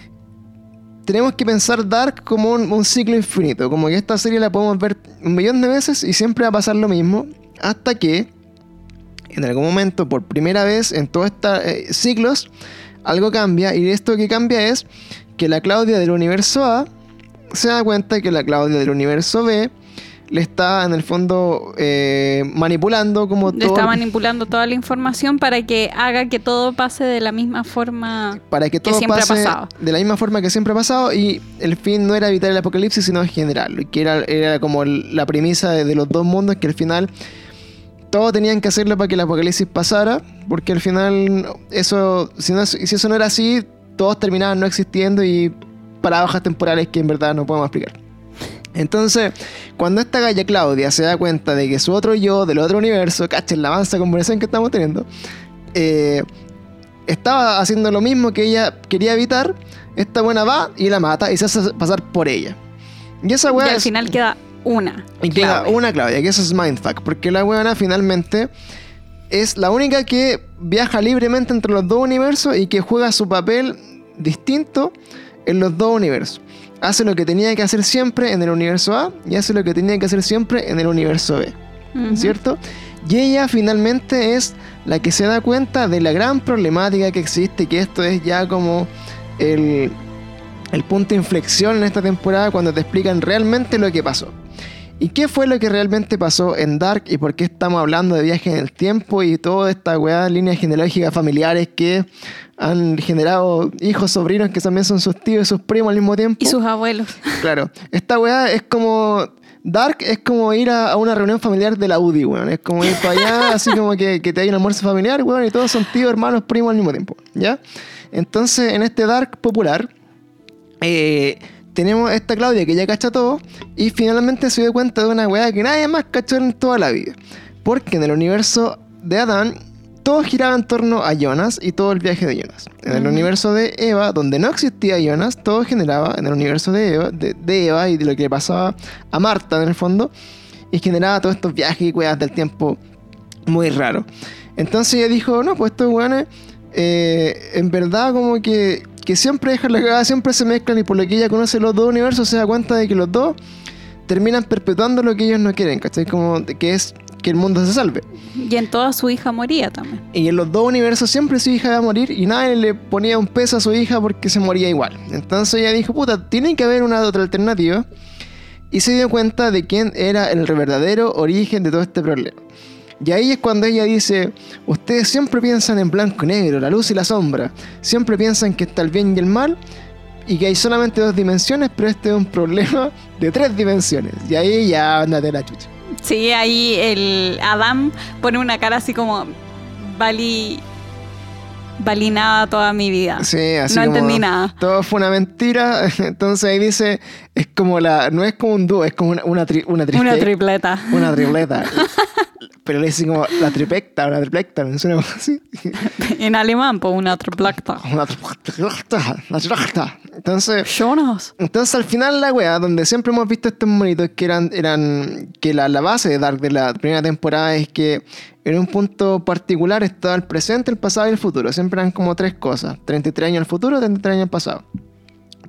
tenemos que pensar Dark como un, un ciclo infinito, como que esta serie la podemos ver un millón de veces y siempre va a pasar lo mismo, hasta que en algún momento, por primera vez en todos estos eh, ciclos, algo cambia y esto que cambia es que la Claudia del universo A se da cuenta que la Claudia del universo B le está en el fondo eh, manipulando como Le todo está manipulando toda la información para que haga que todo pase de la misma forma. para que todo siempre ha pase pasado. de la misma forma que siempre ha pasado y el fin no era evitar el apocalipsis sino generarlo y que era, era como la premisa de, de los dos mundos que al final todos tenían que hacerlo para que el apocalipsis pasara porque al final eso si, no, si eso no era así todos terminaban no existiendo y paradojas temporales que en verdad no podemos explicar entonces, cuando esta galla Claudia se da cuenta de que su otro yo del otro universo, cachen la avanza conversación que estamos teniendo, eh, estaba haciendo lo mismo que ella quería evitar, esta buena va y la mata y se hace pasar por ella. Y esa Y weá al es- final queda una. y queda Claudia. una Claudia, que eso es mindfuck, porque la weona finalmente es la única que viaja libremente entre los dos universos y que juega su papel distinto en los dos universos. Hace lo que tenía que hacer siempre en el universo A y hace lo que tenía que hacer siempre en el universo B. ¿cierto? Y ella finalmente es la que se da cuenta de la gran problemática que existe, que esto es ya como el, el punto de inflexión en esta temporada cuando te explican realmente lo que pasó. ¿Y qué fue lo que realmente pasó en Dark y por qué estamos hablando de viajes en el tiempo y toda esta weá, líneas genealógicas familiares que han generado hijos, sobrinos que también son sus tíos y sus primos al mismo tiempo? Y sus abuelos. Claro, esta weá es como. Dark es como ir a, a una reunión familiar de la UDI, weón. Es como ir para allá, así como que, que te hay un almuerzo familiar, weón, y todos son tíos, hermanos, primos al mismo tiempo, ¿ya? Entonces, en este Dark popular, eh, tenemos esta Claudia que ya cacha todo, y finalmente se dio cuenta de una weá que nadie más cachó en toda la vida. Porque en el universo de Adán, todo giraba en torno a Jonas y todo el viaje de Jonas. En el universo de Eva, donde no existía Jonas, todo generaba en el universo de Eva, de, de Eva y de lo que le pasaba a Marta en el fondo, y generaba todos estos viajes y weas del tiempo muy raros. Entonces ella dijo, no, pues estos weones, eh, en verdad como que, que siempre dejan la cagada, siempre se mezclan y por lo que ella conoce los dos universos se da cuenta de que los dos terminan perpetuando lo que ellos no quieren, ¿cachai? Como que es que el mundo se salve. Y en toda su hija moría también. Y en los dos universos siempre su hija iba a morir y nadie le ponía un peso a su hija porque se moría igual. Entonces ella dijo, puta, tiene que haber una otra alternativa. Y se dio cuenta de quién era el verdadero origen de todo este problema. Y ahí es cuando ella dice, ustedes siempre piensan en blanco y negro, la luz y la sombra. Siempre piensan que está el bien y el mal y que hay solamente dos dimensiones, pero este es un problema de tres dimensiones. Y ahí ya andate la chucha. Sí, ahí el Adam pone una cara así como valí valí nada toda mi vida. Sí, así no como, entendí nada. Todo fue una mentira. Entonces ahí dice, es como la, no es como un dúo, es como una, una, tri- una Una tripleta. una tripleta. pero le dice como la tripecta, la triplecta, no suena así. en alemán, pues una triplacta. Una triplecta, la triplecta. Entonces, Jonas. entonces al final la wea, donde siempre hemos visto estos monitos que eran, eran que la, la base de Dark de la primera temporada es que en un punto particular estaba el presente, el pasado y el futuro. Siempre eran como tres cosas. 33 años al futuro, 33 años al pasado.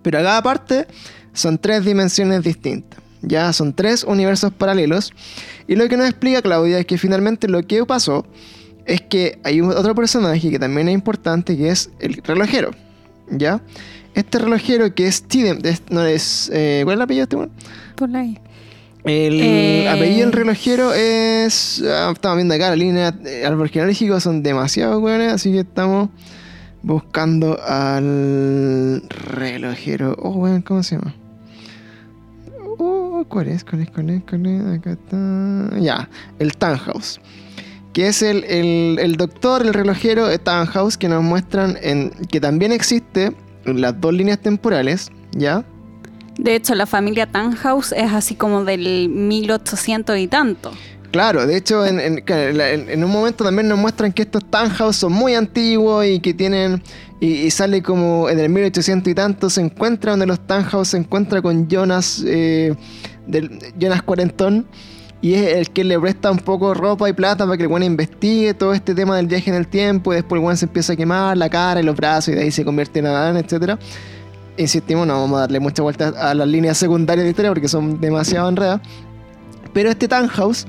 Pero a cada parte son tres dimensiones distintas. Ya son tres universos paralelos. Y lo que nos explica Claudia es que finalmente lo que pasó es que hay otro personaje que también es importante, que es el relojero. ¿Ya? Este relojero que es Tidem, es- no es... eh, ¿Cuál es el apellido de este weón? Por. El Eh, apellido del relojero es. ah, estamos viendo acá la línea eh, árbol genealógico, son demasiado weones, así que estamos buscando al relojero. Oh, weón, ¿cómo se llama? Oh, ¿cuál es? ¿Cuál es? ¿Cuál es? ¿Cuál es? Acá está. Ya, el Tannhaus. Que es el, el, el doctor, el relojero Tannhaus, que nos muestran en, que también existe en las dos líneas temporales, ¿ya? De hecho, la familia Tannhaus es así como del 1800 y tanto. Claro, de hecho en, un momento también nos muestran que estos townhouse son muy antiguos y que tienen... Y, sale como en el 1800 y tanto se encuentra donde los townhouse se encuentra con Jonas, eh, del, Jonas Cuarentón y es el que le presta un poco ropa y plata para que el buen investigue todo este tema del viaje en el tiempo y después el buen se empieza a quemar la cara y los brazos y de ahí se convierte en Adán, etcétera. Insistimos, no vamos a darle mucha vuelta a las líneas secundarias de historia porque son demasiado enredadas. Pero este Tannhaus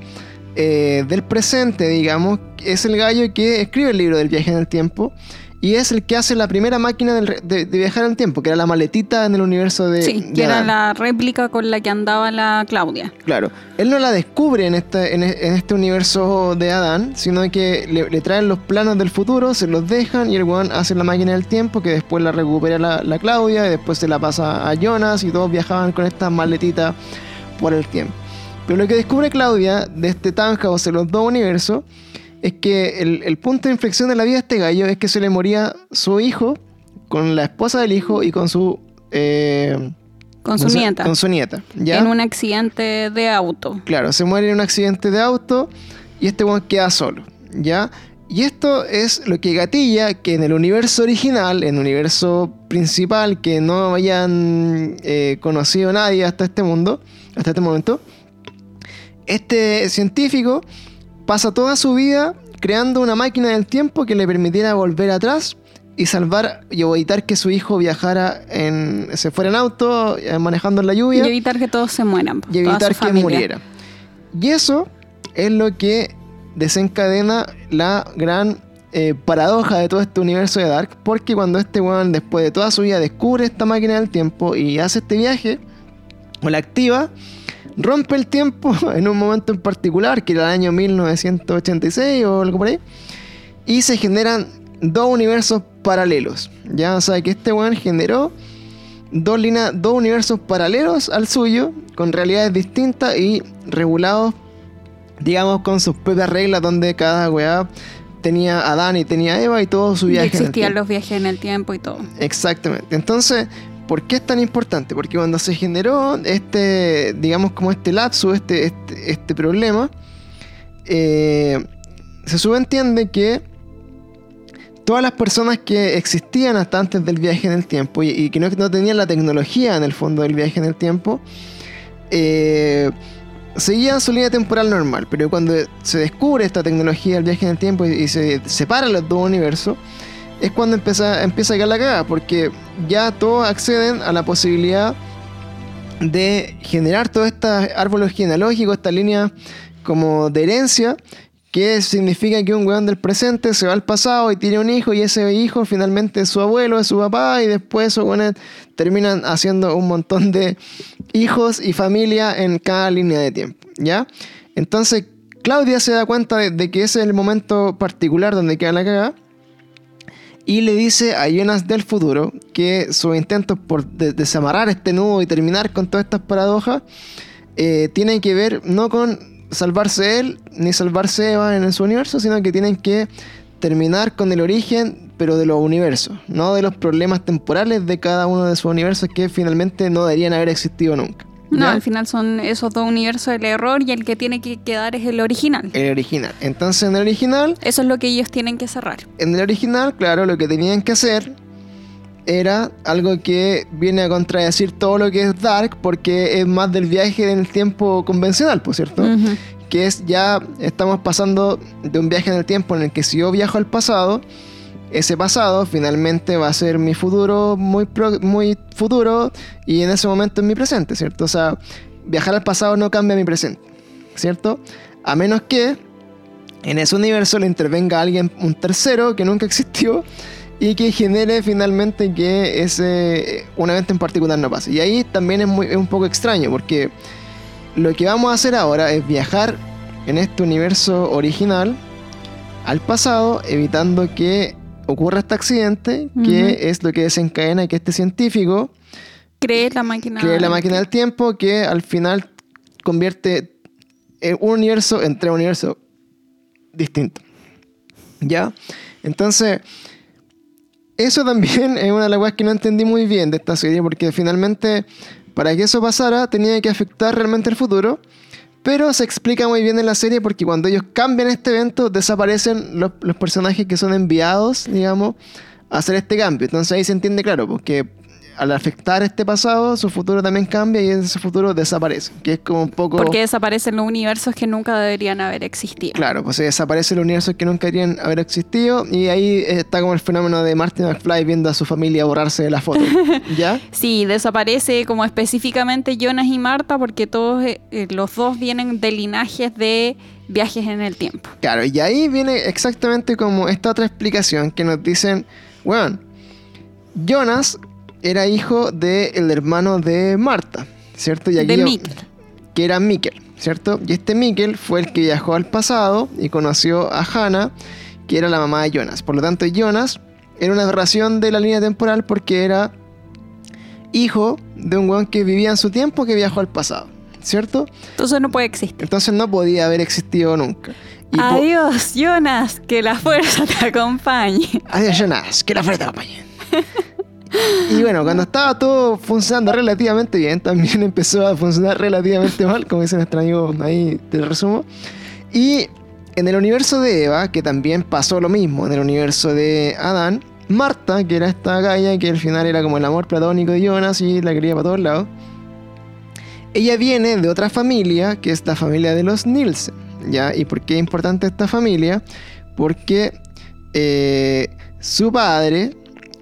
eh, del presente, digamos, es el gallo que escribe el libro del viaje en el tiempo y es el que hace la primera máquina del de, de viajar en el tiempo, que era la maletita en el universo de. sí, de que era la réplica con la que andaba la Claudia. Claro, él no la descubre en este, en, en este universo de Adán, sino que le, le traen los planos del futuro, se los dejan y el weón hace la máquina del tiempo que después la recupera la, la Claudia y después se la pasa a Jonas y todos viajaban con esta maletita por el tiempo. Pero lo que descubre Claudia de este Tannhaus en los dos universos es que el, el punto de inflexión de la vida de este gallo es que se le moría su hijo con la esposa del hijo y con su... eh, Con su nieta. Con su nieta, ¿ya? En un accidente de auto. Claro, se muere en un accidente de auto y este weón queda solo, ¿ya? Y esto es lo que gatilla que en el universo original, en el universo principal, que no hayan eh, conocido nadie hasta este mundo, hasta este momento, este científico pasa toda su vida creando una máquina del tiempo que le permitiera volver atrás y salvar y evitar que su hijo viajara en se fuera en auto eh, manejando en la Y lluvia evitar que todos se mueran. y evitar que familia. muriera. Y eso es lo que desencadena la gran eh, paradoja de todo este universo de Dark, porque cuando este weón después de toda su vida descubre esta máquina del tiempo y hace este viaje, o la activa, rompe el tiempo en un momento en particular, que era el año 1986 o algo por ahí, y se generan dos universos paralelos. Ya, o sea que este weón generó dos, líneas, dos universos paralelos al suyo, con realidades distintas y regulados, digamos, con sus propias reglas, donde cada weá tenía a Adán y tenía a Eva y todo su Y viaje. en el existían los viajes en el tiempo y todo. Exactamente. Entonces, ¿por qué es tan importante? Porque cuando se generó este, digamos, como este lapso, este, este, este problema, eh, se subentiende que todas las personas que existían hasta antes del viaje en el tiempo y, que no, no tenían la tecnología en el fondo del viaje en el tiempo, eh, seguían su línea temporal normal. Pero cuando se descubre esta tecnología del viaje en el tiempo y, y se separan los dos universos, es cuando empieza, empieza a caer la cagada, porque ya todos acceden a la posibilidad de generar todos estos árboles genealógicos, estas líneas como de herencia, que significa que un weón del presente se va al pasado y tiene un hijo y ese hijo finalmente es su abuelo, es su papá y después esos weones terminan haciendo un montón de hijos y familia en cada línea de tiempo, ¿ya? Entonces Claudia se da cuenta de, de que ese es el momento particular donde queda la cagada y le dice a Jonas del futuro que sus intentos por de- desamarrar este nudo y terminar con todas estas paradojas eh, tienen que ver no con salvarse él ni salvarse Eva en su universo, sino que tienen que terminar con el origen, pero de los universos, no de los problemas temporales de cada uno de sus universos que finalmente no deberían haber existido nunca. No, ¿ya? al final son esos dos universos del error y el que tiene que quedar es el original. El original. Entonces en el original, Eso es lo que ellos tienen que cerrar. en el original, claro, lo que tenían que hacer era algo que viene a contradecir todo lo que es Dark porque es más del viaje en el tiempo convencional, por cierto. Que es ya estamos pasando de un viaje en el tiempo en el que si yo viajo al pasado, ese pasado finalmente va a ser mi futuro muy, muy futuro y en ese momento es mi presente, ¿cierto? O sea, viajar al pasado no cambia mi presente, ¿cierto? A menos que en ese universo le intervenga alguien, un tercero que nunca existió y que genere finalmente que ese un evento en particular no pase. Y ahí también es, muy, es un poco extraño porque lo que vamos a hacer ahora es viajar en este universo original al pasado, evitando que ocurra este accidente, que es lo que desencadena que este científico Cree la máquina. cree la máquina del tiempo, que al final convierte en un universo en tres universos distintos. ¿Ya? Entonces, eso también es una de las cosas que no entendí muy bien de esta serie, porque finalmente, para que eso pasara, tenía que afectar realmente el futuro. Pero se explica muy bien en la serie porque cuando ellos cambian este evento, desaparecen los, los personajes que son enviados, digamos, a hacer este cambio. Entonces ahí se entiende claro, porque al afectar este pasado, su futuro también cambia y ese futuro desaparece. Que es como un poco... Porque desaparecen los universos que nunca deberían haber existido. Claro, pues se desaparece el universo que nunca deberían haber existido y ahí está como el fenómeno de Martin McFly viendo a su familia borrarse de la foto. ¿Ya? Sí, desaparece como específicamente Jonas y Marta porque todos eh, eh, los dos vienen de linajes de viajes en el tiempo. Claro, y ahí viene exactamente como esta otra explicación que nos dicen, bueno, Jonas era hijo del hermano de Marta, ¿cierto? Y de yo- Mikkel. que era Mikkel, ¿cierto? Y este Mikkel fue el que viajó al pasado y conoció a Hannah, que era la mamá de Jonas. Por lo tanto, Jonas era una aberración de la línea temporal porque era hijo de un weón que vivía en su tiempo que viajó al pasado, ¿cierto? Entonces no puede existir. Entonces no podía haber existido nunca. Y Adiós, Jonas, que la fuerza te acompañe. Adiós, Jonas, que la fuerza te acompañe. Y bueno, cuando estaba todo funcionando relativamente bien, también empezó a funcionar relativamente mal, como dice nuestro amigo ahí, te lo resumo. Y en el universo de Eva, que también pasó lo mismo, en el universo de Adán, Marta, que era esta galla, que al final era como el amor platónico de Jonas y la quería para todos lados, ella viene de otra familia, que es la familia de los Nielsen, ¿ya? ¿Y por qué es importante esta familia? Porque eh, su padre,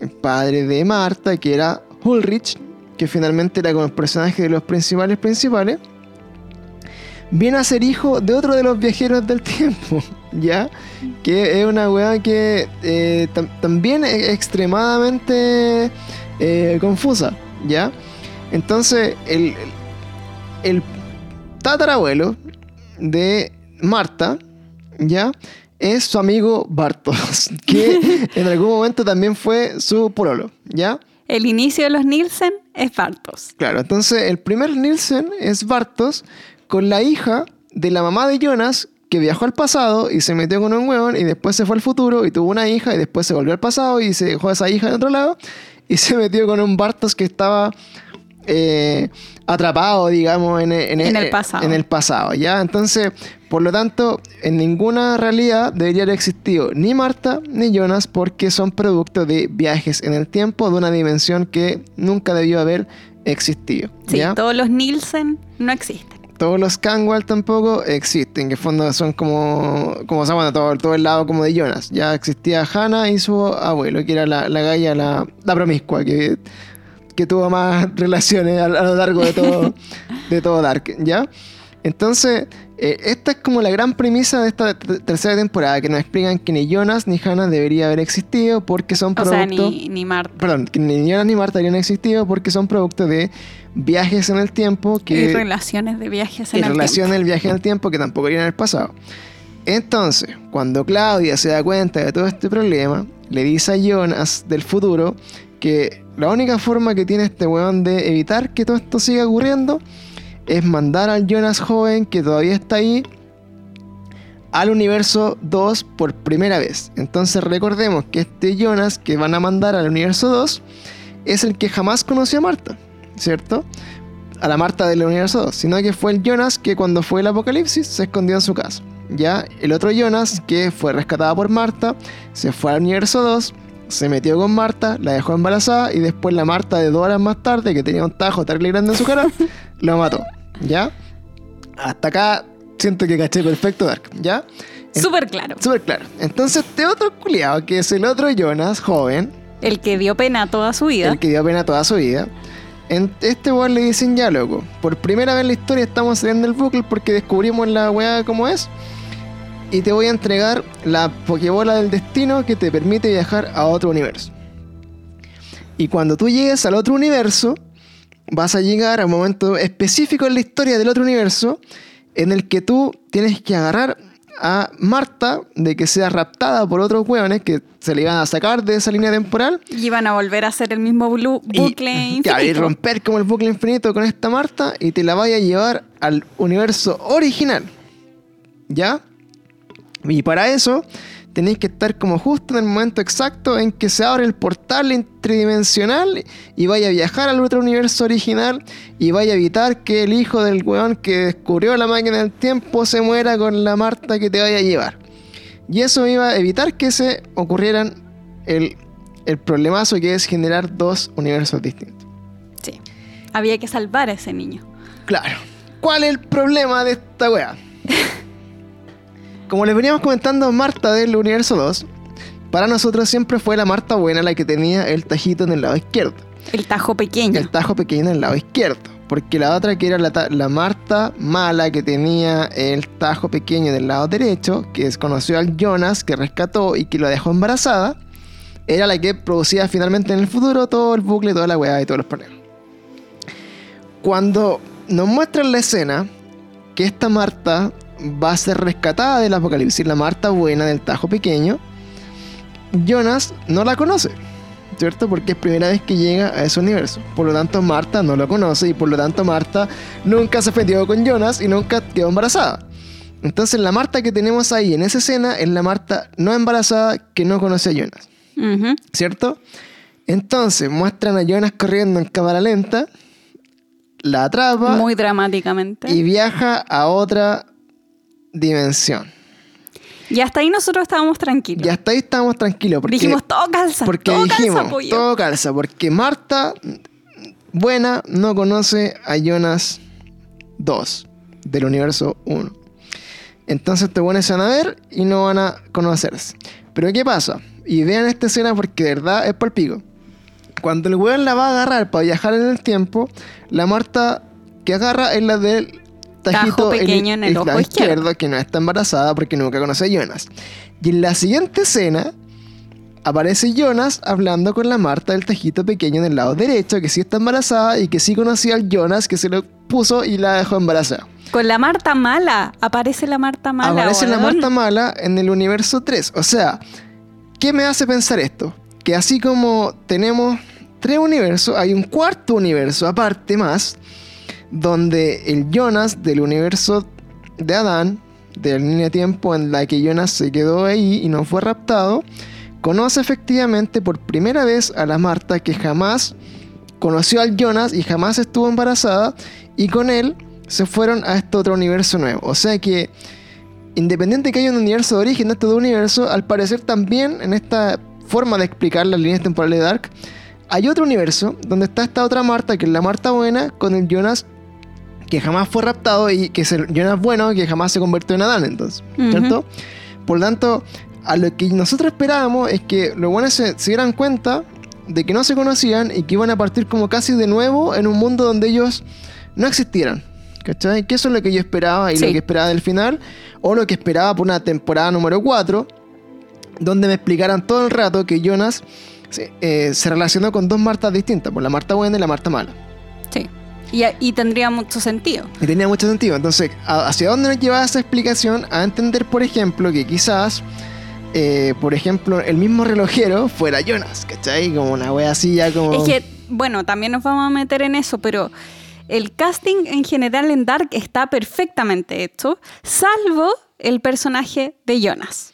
padre de Marta, que era Ulrich, que finalmente era como el personaje de los principales principales, viene a ser hijo de otro de los viajeros del tiempo, ¿ya? Que es una weá que eh, tam- también es extremadamente eh, confusa, ¿ya? Entonces, el, el tatarabuelo de Marta, ¿ya? Es su amigo Bartos, que en algún momento también fue su pololo, ¿ya? El inicio de los Nielsen es Bartos. Claro, entonces el primer Nielsen es Bartos con la hija de la mamá de Jonas que viajó al pasado y se metió con un hueón y después se fue al futuro y tuvo una hija y después se volvió al pasado y se dejó a esa hija en otro lado y se metió con un Bartos que estaba eh, atrapado, digamos, en, en- En el pasado. en el pasado, ¿ya? Entonces, por lo tanto, en ninguna realidad debería haber existido ni Marta ni Jonas porque son producto de viajes en el tiempo de una dimensión que nunca debió haber existido, Sí, ¿ya? todos los Nielsen no existen. Todos los Canwall tampoco existen, que en fondo son como, como llama, todo, todo el lado como de Jonas. Ya existía Hannah y su abuelo, que era la, la galla, la, la promiscua, que, que tuvo más relaciones a, a lo largo de todo, de todo Dark, ¿ya? Entonces, eh, esta es como la gran premisa de esta tercera temporada, que nos explican que ni Jonas ni Hannah debería haber existido porque son O sea, producto... ni, ni Marta. Perdón, que ni Jonas ni Marta habrían existido porque son producto de viajes en el tiempo que Y relaciones de viajes en el tiempo. al viaje en el tiempo que tampoco iría en el pasado. Entonces, cuando Claudia se da cuenta de todo este problema, le dice a Jonas del futuro que la única forma que tiene este weón de evitar que todo esto siga ocurriendo es mandar al Jonas joven que todavía está ahí al universo 2 por primera vez. Entonces recordemos que este Jonas que van a mandar al universo 2 es el que jamás conoció a Marta, ¿cierto? a la Marta del universo 2, sino que fue el Jonas que cuando fue el apocalipsis se escondió en su casa. Ya, el otro Jonas que fue rescatado por Marta, se fue al universo 2, se metió con Marta, la dejó embarazada y después la Marta de dos horas más tarde, que tenía un tajo terrible grande en su cara, lo mató. ¿Ya? Hasta acá siento que caché perfecto Dark, ¿ya? Súper claro. Súper claro. Entonces, este otro culiado, que es el otro Jonas, joven, El que dio pena toda su vida. el que dio pena toda su vida, en este weón le dicen ya, loco, por primera vez en la historia estamos saliendo del bucle porque descubrimos la weá como es. Y te voy a entregar la Pokébola del destino que te permite viajar a otro universo. Y cuando tú llegues al otro universo, vas a llegar a un momento específico en la historia del otro universo en el que tú tienes que agarrar a Marta de que sea raptada por otros hueones que se le iban a sacar de esa línea temporal Y iban a volver a hacer el mismo y- bucle y infinito. romper como el bucle infinito con esta Marta y te la vaya a llevar al universo original. ¿Ya? Y para eso tenéis que estar como justo en el momento exacto en que se abre el portal tridimensional y vaya a viajar al otro universo original y vaya a evitar que el hijo del weón que descubrió la máquina del tiempo se muera con la Marta que te vaya a llevar. Y eso iba a evitar que se ocurrieran el, el problemazo que es generar dos universos distintos. Sí. Había que salvar a ese niño. Claro. ¿Cuál es el problema de esta wea? Como les veníamos comentando, Marta del universo 2, para nosotros siempre fue la Marta buena la que tenía el tajito en el lado izquierdo. El tajo pequeño. El tajo pequeño en el lado izquierdo. Porque la otra que era la, ta- la Marta mala que tenía el tajo pequeño del lado derecho, que es- conoció al Jonas que rescató y que lo dejó embarazada, era la que producía finalmente en el futuro todo el bucle, toda la weá y todos los problemas. Cuando nos muestran la escena que esta Marta va a ser rescatada del apocalipsis, la Marta buena del tajo pequeño, Jonas no la conoce. ¿cierto? Porque es primera vez que llega a ese universo. Por lo tanto, Marta no lo conoce y por lo tanto Marta nunca se ofendió con Jonas y nunca quedó embarazada. Entonces, la Marta que tenemos ahí en esa escena es la Marta no embarazada que no conoce a Jonas. ¿cierto? Entonces, muestran a Jonas corriendo en cámara lenta, la atrapa Muy dramáticamente. y viaja a otra dimensión. Y hasta ahí nosotros estábamos tranquilos. Y hasta ahí estábamos tranquilos. Porque Dijimos, todo calza. Porque todo dijimos, calza, pollo. todo calza, porque Marta, buena, no conoce a Jonas 2 del universo 1. Entonces te pones a ver y no van a conocerse. Pero ¿qué pasa? Y vean esta escena porque de verdad es por pico. Cuando el weón la va a agarrar para viajar en el tiempo, la Marta que agarra es la del tajito pequeño en el lado ojo izquierdo. que no está embarazada porque nunca conoce a Jonas. Y en la siguiente escena aparece Jonas hablando con la Marta del tajito pequeño del lado derecho, que sí está embarazada y que sí conocía al Jonas que se lo puso y la dejó embarazada. Con la Marta mala. Aparece la Marta mala. Aparece la. Marta mala en el universo 3. O sea, ¿qué me hace pensar esto? Que así como tenemos tres universos, hay un cuarto universo aparte más, donde el Jonas del universo de Adán, de la línea de tiempo en la que Jonas se quedó ahí y no fue raptado, conoce efectivamente por primera vez a la Marta que jamás conoció al Jonas y jamás estuvo embarazada y con él se fueron a este otro universo nuevo. O sea que independiente de que haya un universo de origen de estos dos universos, al parecer también en esta forma de explicar las líneas temporales de Dark, hay otro universo donde está esta otra Marta, que es la Marta buena, con el Jonas que jamás fue raptado y que es el Jonas bueno que jamás se convirtió en Adán, entonces. ¿cierto? Por lo tanto, a lo que nosotros esperábamos es que los buenos se, se dieran cuenta de que no se conocían y que iban a partir como casi de nuevo en un mundo donde ellos no existieran. ¿Cachai? Que eso es lo que yo esperaba y Sí. lo que esperaba del final, o lo que esperaba por una temporada número 4, donde me explicaran todo el rato que Jonas se, eh, se relacionó con dos Martas distintas, por la Marta buena y la Marta mala. Y, y tendría mucho sentido. Y tenía mucho sentido. Entonces, ¿a- ¿hacia dónde nos llevaba esa explicación? A entender, por ejemplo, que quizás, eh, por ejemplo, el mismo relojero fuera Jonas, ¿cachai? Como una wea así ya como... Es que, bueno, también nos vamos a meter en eso, pero el casting en general en Dark está perfectamente hecho, salvo el personaje de Jonas.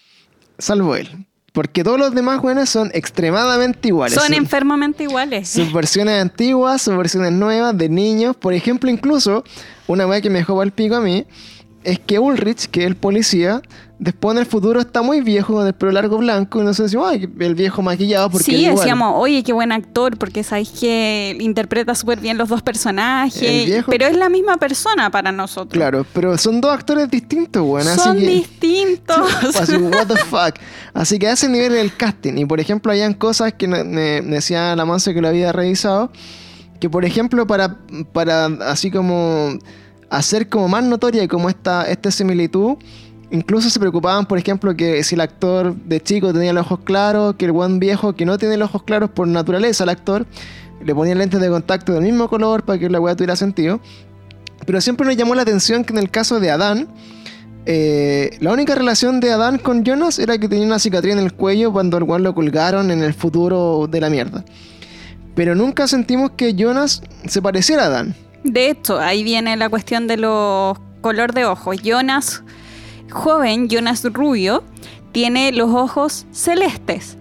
Salvo él. Porque todos los demás weones son extremadamente iguales. Son enfermamente iguales. Sus versiones antiguas, sus versiones nuevas de niños. Por ejemplo, incluso, una weá que me dejó el pico a mí, es que Ulrich, que es el policía, después en el futuro está muy viejo con el pelo largo blanco y nosotros decimos, ay, el viejo maquillado porque Sí, decíamos, oye, qué buen actor, porque sabéis que interpreta súper bien los dos personajes. Viejo- Pero es la misma persona para nosotros. Claro, pero son dos actores distintos, weón. Son así que... distintos. Así, what the fuck. Así que a ese nivel el casting. Y por ejemplo, habían cosas que me decía la Monse que lo había revisado. Que por ejemplo, para, para así como hacer como más notoria como esta, esta similitud, incluso se preocupaban, por ejemplo, que si el actor de chico tenía los ojos claros, que el buen viejo que no tiene los ojos claros por naturaleza al actor, le ponían lentes de contacto del mismo color para que la weá tuviera sentido. Pero siempre nos llamó la atención que en el caso de Adán, eh, la única relación de Adán con Jonas era que tenía una cicatriz en el cuello cuando el weón lo colgaron en el futuro de la mierda. Pero nunca sentimos que Jonas se pareciera a Adán. De hecho, ahí viene la cuestión de los color de ojos. Jonas joven, Jonas rubio, tiene los ojos celestes.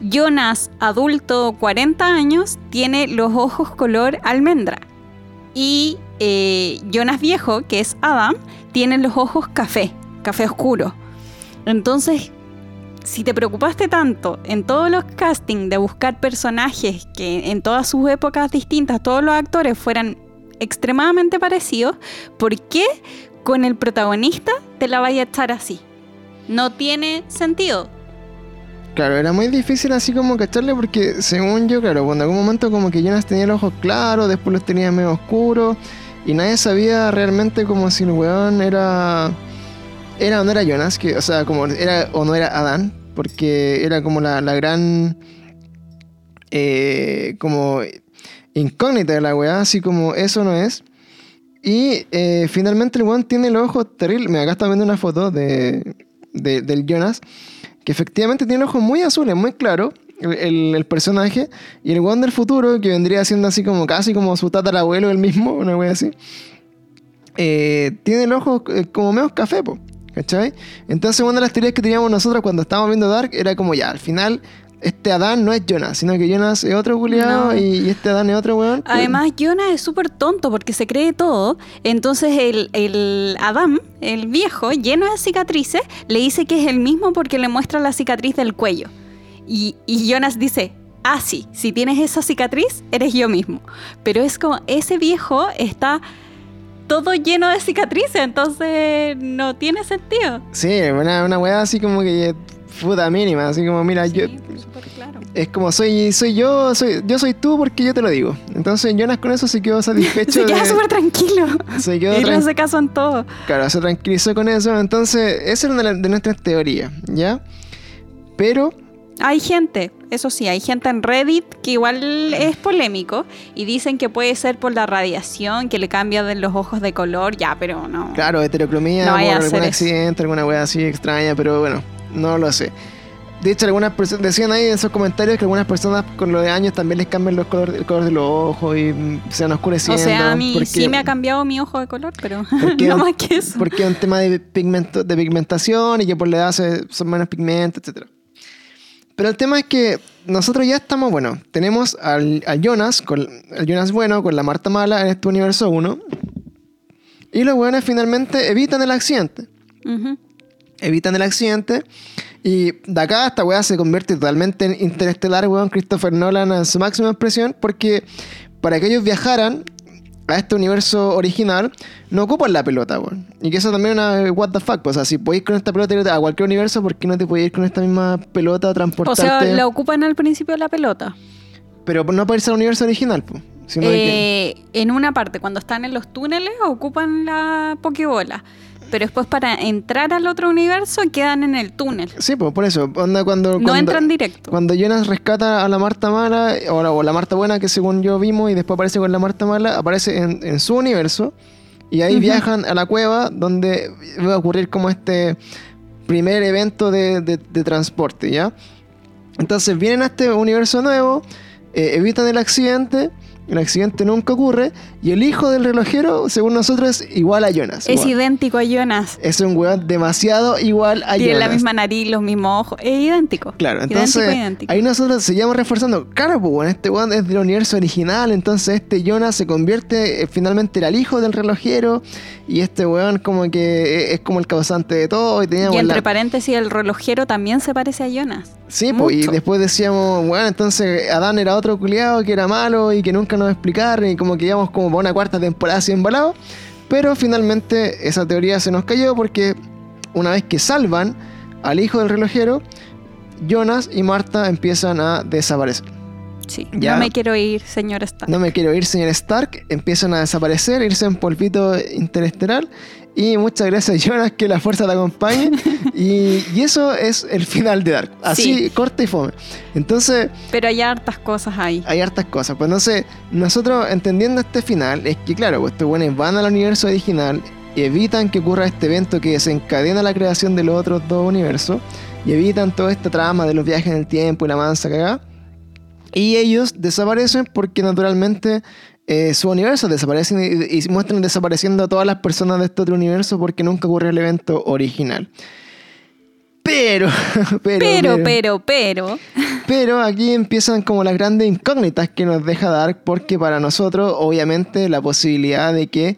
Jonas adulto, 40 años, tiene los ojos color almendra. Y eh, Jonas viejo, que es Adam, tiene los ojos café, café oscuro. Entonces, si te preocupaste tanto en todos los castings de buscar personajes que en todas sus épocas distintas, todos los actores fueran extremadamente parecidos, ¿por qué con el protagonista te la vaya a echar así? No tiene sentido. Claro, era muy difícil así como cacharle porque según yo, claro, cuando en algún momento como que Jonas tenía los ojos claros, después los tenía medio oscuros y nadie sabía realmente como si el weón era... Era o no era Jonas, que, o sea, como era o no era Adán, porque era como la, la gran... eh, como incógnita de la weá, así como eso no es. Y eh, finalmente el weón tiene los ojos terribles. Mira, acá está viendo una foto de, de- del Jonas, que efectivamente tiene ojos muy azules, muy claros, el, el- personaje. Y el weón del futuro, que vendría siendo así como casi como su tatarabuelo el mismo, una wea así, eh, tiene el ojo eh, como medio café, po, ¿cachai? Entonces una de las teorías que teníamos nosotros cuando estábamos viendo Dark era como ya, al final... Este Adán no es Jonas, sino que Jonas es otro culiado No. y, este Adán es otro weón. Además, Jonas es súper tonto porque se cree todo. Entonces, el, el Adam, el viejo, lleno de cicatrices, le dice que es el mismo porque le muestra la cicatriz del cuello. Y, y Jonas dice, ah, sí, si tienes esa cicatriz, eres yo mismo. Pero es como, ese viejo está todo lleno de cicatrices, entonces no tiene sentido. Sí, una, una weá así como que puta mínima, así como mira, yo, Sí, súper claro. es como soy soy yo, soy yo soy tú porque yo te lo digo. Entonces Jonas con eso se quedó satisfecho Se queda de- súper tranquilo. se quedó Y tran- hace caso en todo. claro, se tranquilizó con eso. Entonces, esa es una de, nuestras teorías, ¿ya? Pero Hay gente, eso sí, hay gente en Reddit que igual es polémico y dicen que puede ser por la radiación, que le cambia de los ojos de color, ya, pero no. claro, heterocromía No por algún eso. accidente, alguna weá así extraña, pero bueno, no lo sé. De hecho, algunas personas decían ahí en esos comentarios que algunas personas con los de años también les cambian los color, el color de los ojos y se van o oscureciendo. sea, a mí porque- sí me ha cambiado mi ojo de color, pero no más que eso. Porque es un tema de, pigmento, de pigmentación y que por la edad se- son menos pigmentos, etc. Pero el tema es que nosotros ya estamos, bueno, tenemos al, al Jonas, con, al Jonas bueno, con la Marta mala en este universo 1. Y los buenos finalmente evitan el accidente. Ujú. Evitan el accidente. Y de acá esta weá se convierte totalmente en interestelar, weón, Christopher Nolan en su máxima expresión, porque para que ellos viajaran a este universo original, no ocupan la pelota, weón. Y que eso también es una what the fuck, pues, o sea, si podéis con esta pelota ir a cualquier universo, ¿por qué no te podéis ir con esta misma pelota a O transportarte? sea, la ocupan al principio de la pelota. Pero no para irse al universo original, pues. Que- Eh, en una parte, cuando están en los túneles, ocupan la pokebola. Pero después para entrar al otro universo quedan en el túnel. Sí, pues por eso. Onda cuando, No cuando- entran directo. Cuando Jonas rescata a la Marta Mala, o la, o la Marta Buena, que según yo vimos, y después aparece con la Marta Mala, aparece en, en su universo, y ahí viajan a la cueva donde va a ocurrir como este primer evento de, de- de transporte, ¿ya? Entonces vienen a este universo nuevo, eh, evitan el accidente, el accidente nunca ocurre, y el hijo del relojero, según nosotros, es igual a Jonas. Es idéntico a Jonas. Es un weón demasiado igual a Tiene Jonas. la misma nariz, los mismos ojos. Es idéntico. Claro, entonces Idéntico, idéntico. ahí nosotros seguimos reforzando. Claro, pues bueno, este weón es del universo original, entonces este Jonas se convierte eh, finalmente era el hijo del relojero y este weón como que es, es como el causante de todo. Y, teníamos Y entre la- paréntesis, el relojero también se parece a Jonas. Sí, pues, y después decíamos, bueno, entonces Adán era otro culiado que era malo y que nunca nos explicaron y como que íbamos como para una cuarta temporada así embalado. Pero finalmente esa teoría se nos cayó porque una vez que salvan al hijo del relojero, Jonas y Marta empiezan a desaparecer. Sí. Ya. No me quiero ir, señor Stark. No me quiero ir, señor Stark. Empiezan a desaparecer, irse en polvito interestelar. Y muchas gracias, Jonas, que la fuerza te acompañe. y, y eso es el final de Dark. Así, Sí. corta y fome. Entonces, Pero hay hartas cosas ahí. hay hartas cosas. Pues entonces, nosotros entendiendo este final, es que claro, pues estos buenos van al universo original, evitan que ocurra este evento que desencadena la creación de los otros dos universos, y evitan toda esta trama de los viajes en el tiempo y la mansa cagada. Y ellos desaparecen porque naturalmente eh, su universo desaparecen y, y muestran desapareciendo a todas las personas de este otro universo porque nunca ocurre el evento original. Pero, pero, Pero, pero, pero. pero aquí empiezan como las grandes incógnitas que nos deja Dark, porque para nosotros, obviamente, la posibilidad de que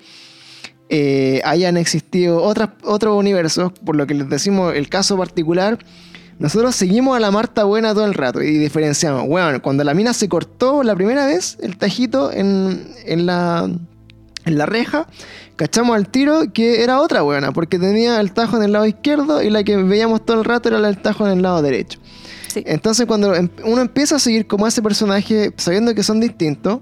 eh, hayan existido otras, otros universos, por lo que les decimos el caso particular, nosotros seguimos a la Marta buena todo el rato y diferenciamos. Bueno, cuando la mina se cortó la primera vez, el tajito en, en la, en la reja, cachamos al tiro que era otra buena, porque tenía el tajo en el lado izquierdo y la que veíamos todo el rato era el tajo en el lado derecho. Sí. Entonces cuando em- uno empieza a seguir como a ese personaje, sabiendo que son distintos,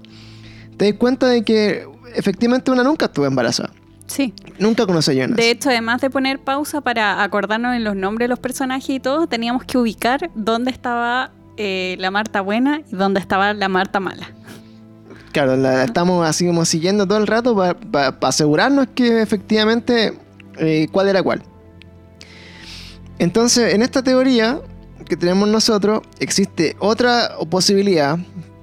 te das cuenta de que efectivamente una nunca estuvo embarazada. Sí. Nunca conoce a Jonas. De hecho, además de poner pausa para acordarnos en los nombres de los personajes y todo, teníamos que ubicar dónde estaba eh, la Marta buena y dónde estaba la Marta mala. Claro, la, estamos así como siguiendo todo el rato para asegurarnos que efectivamente eh, cuál era cuál. Entonces, en esta teoría que tenemos nosotros, existe otra posibilidad,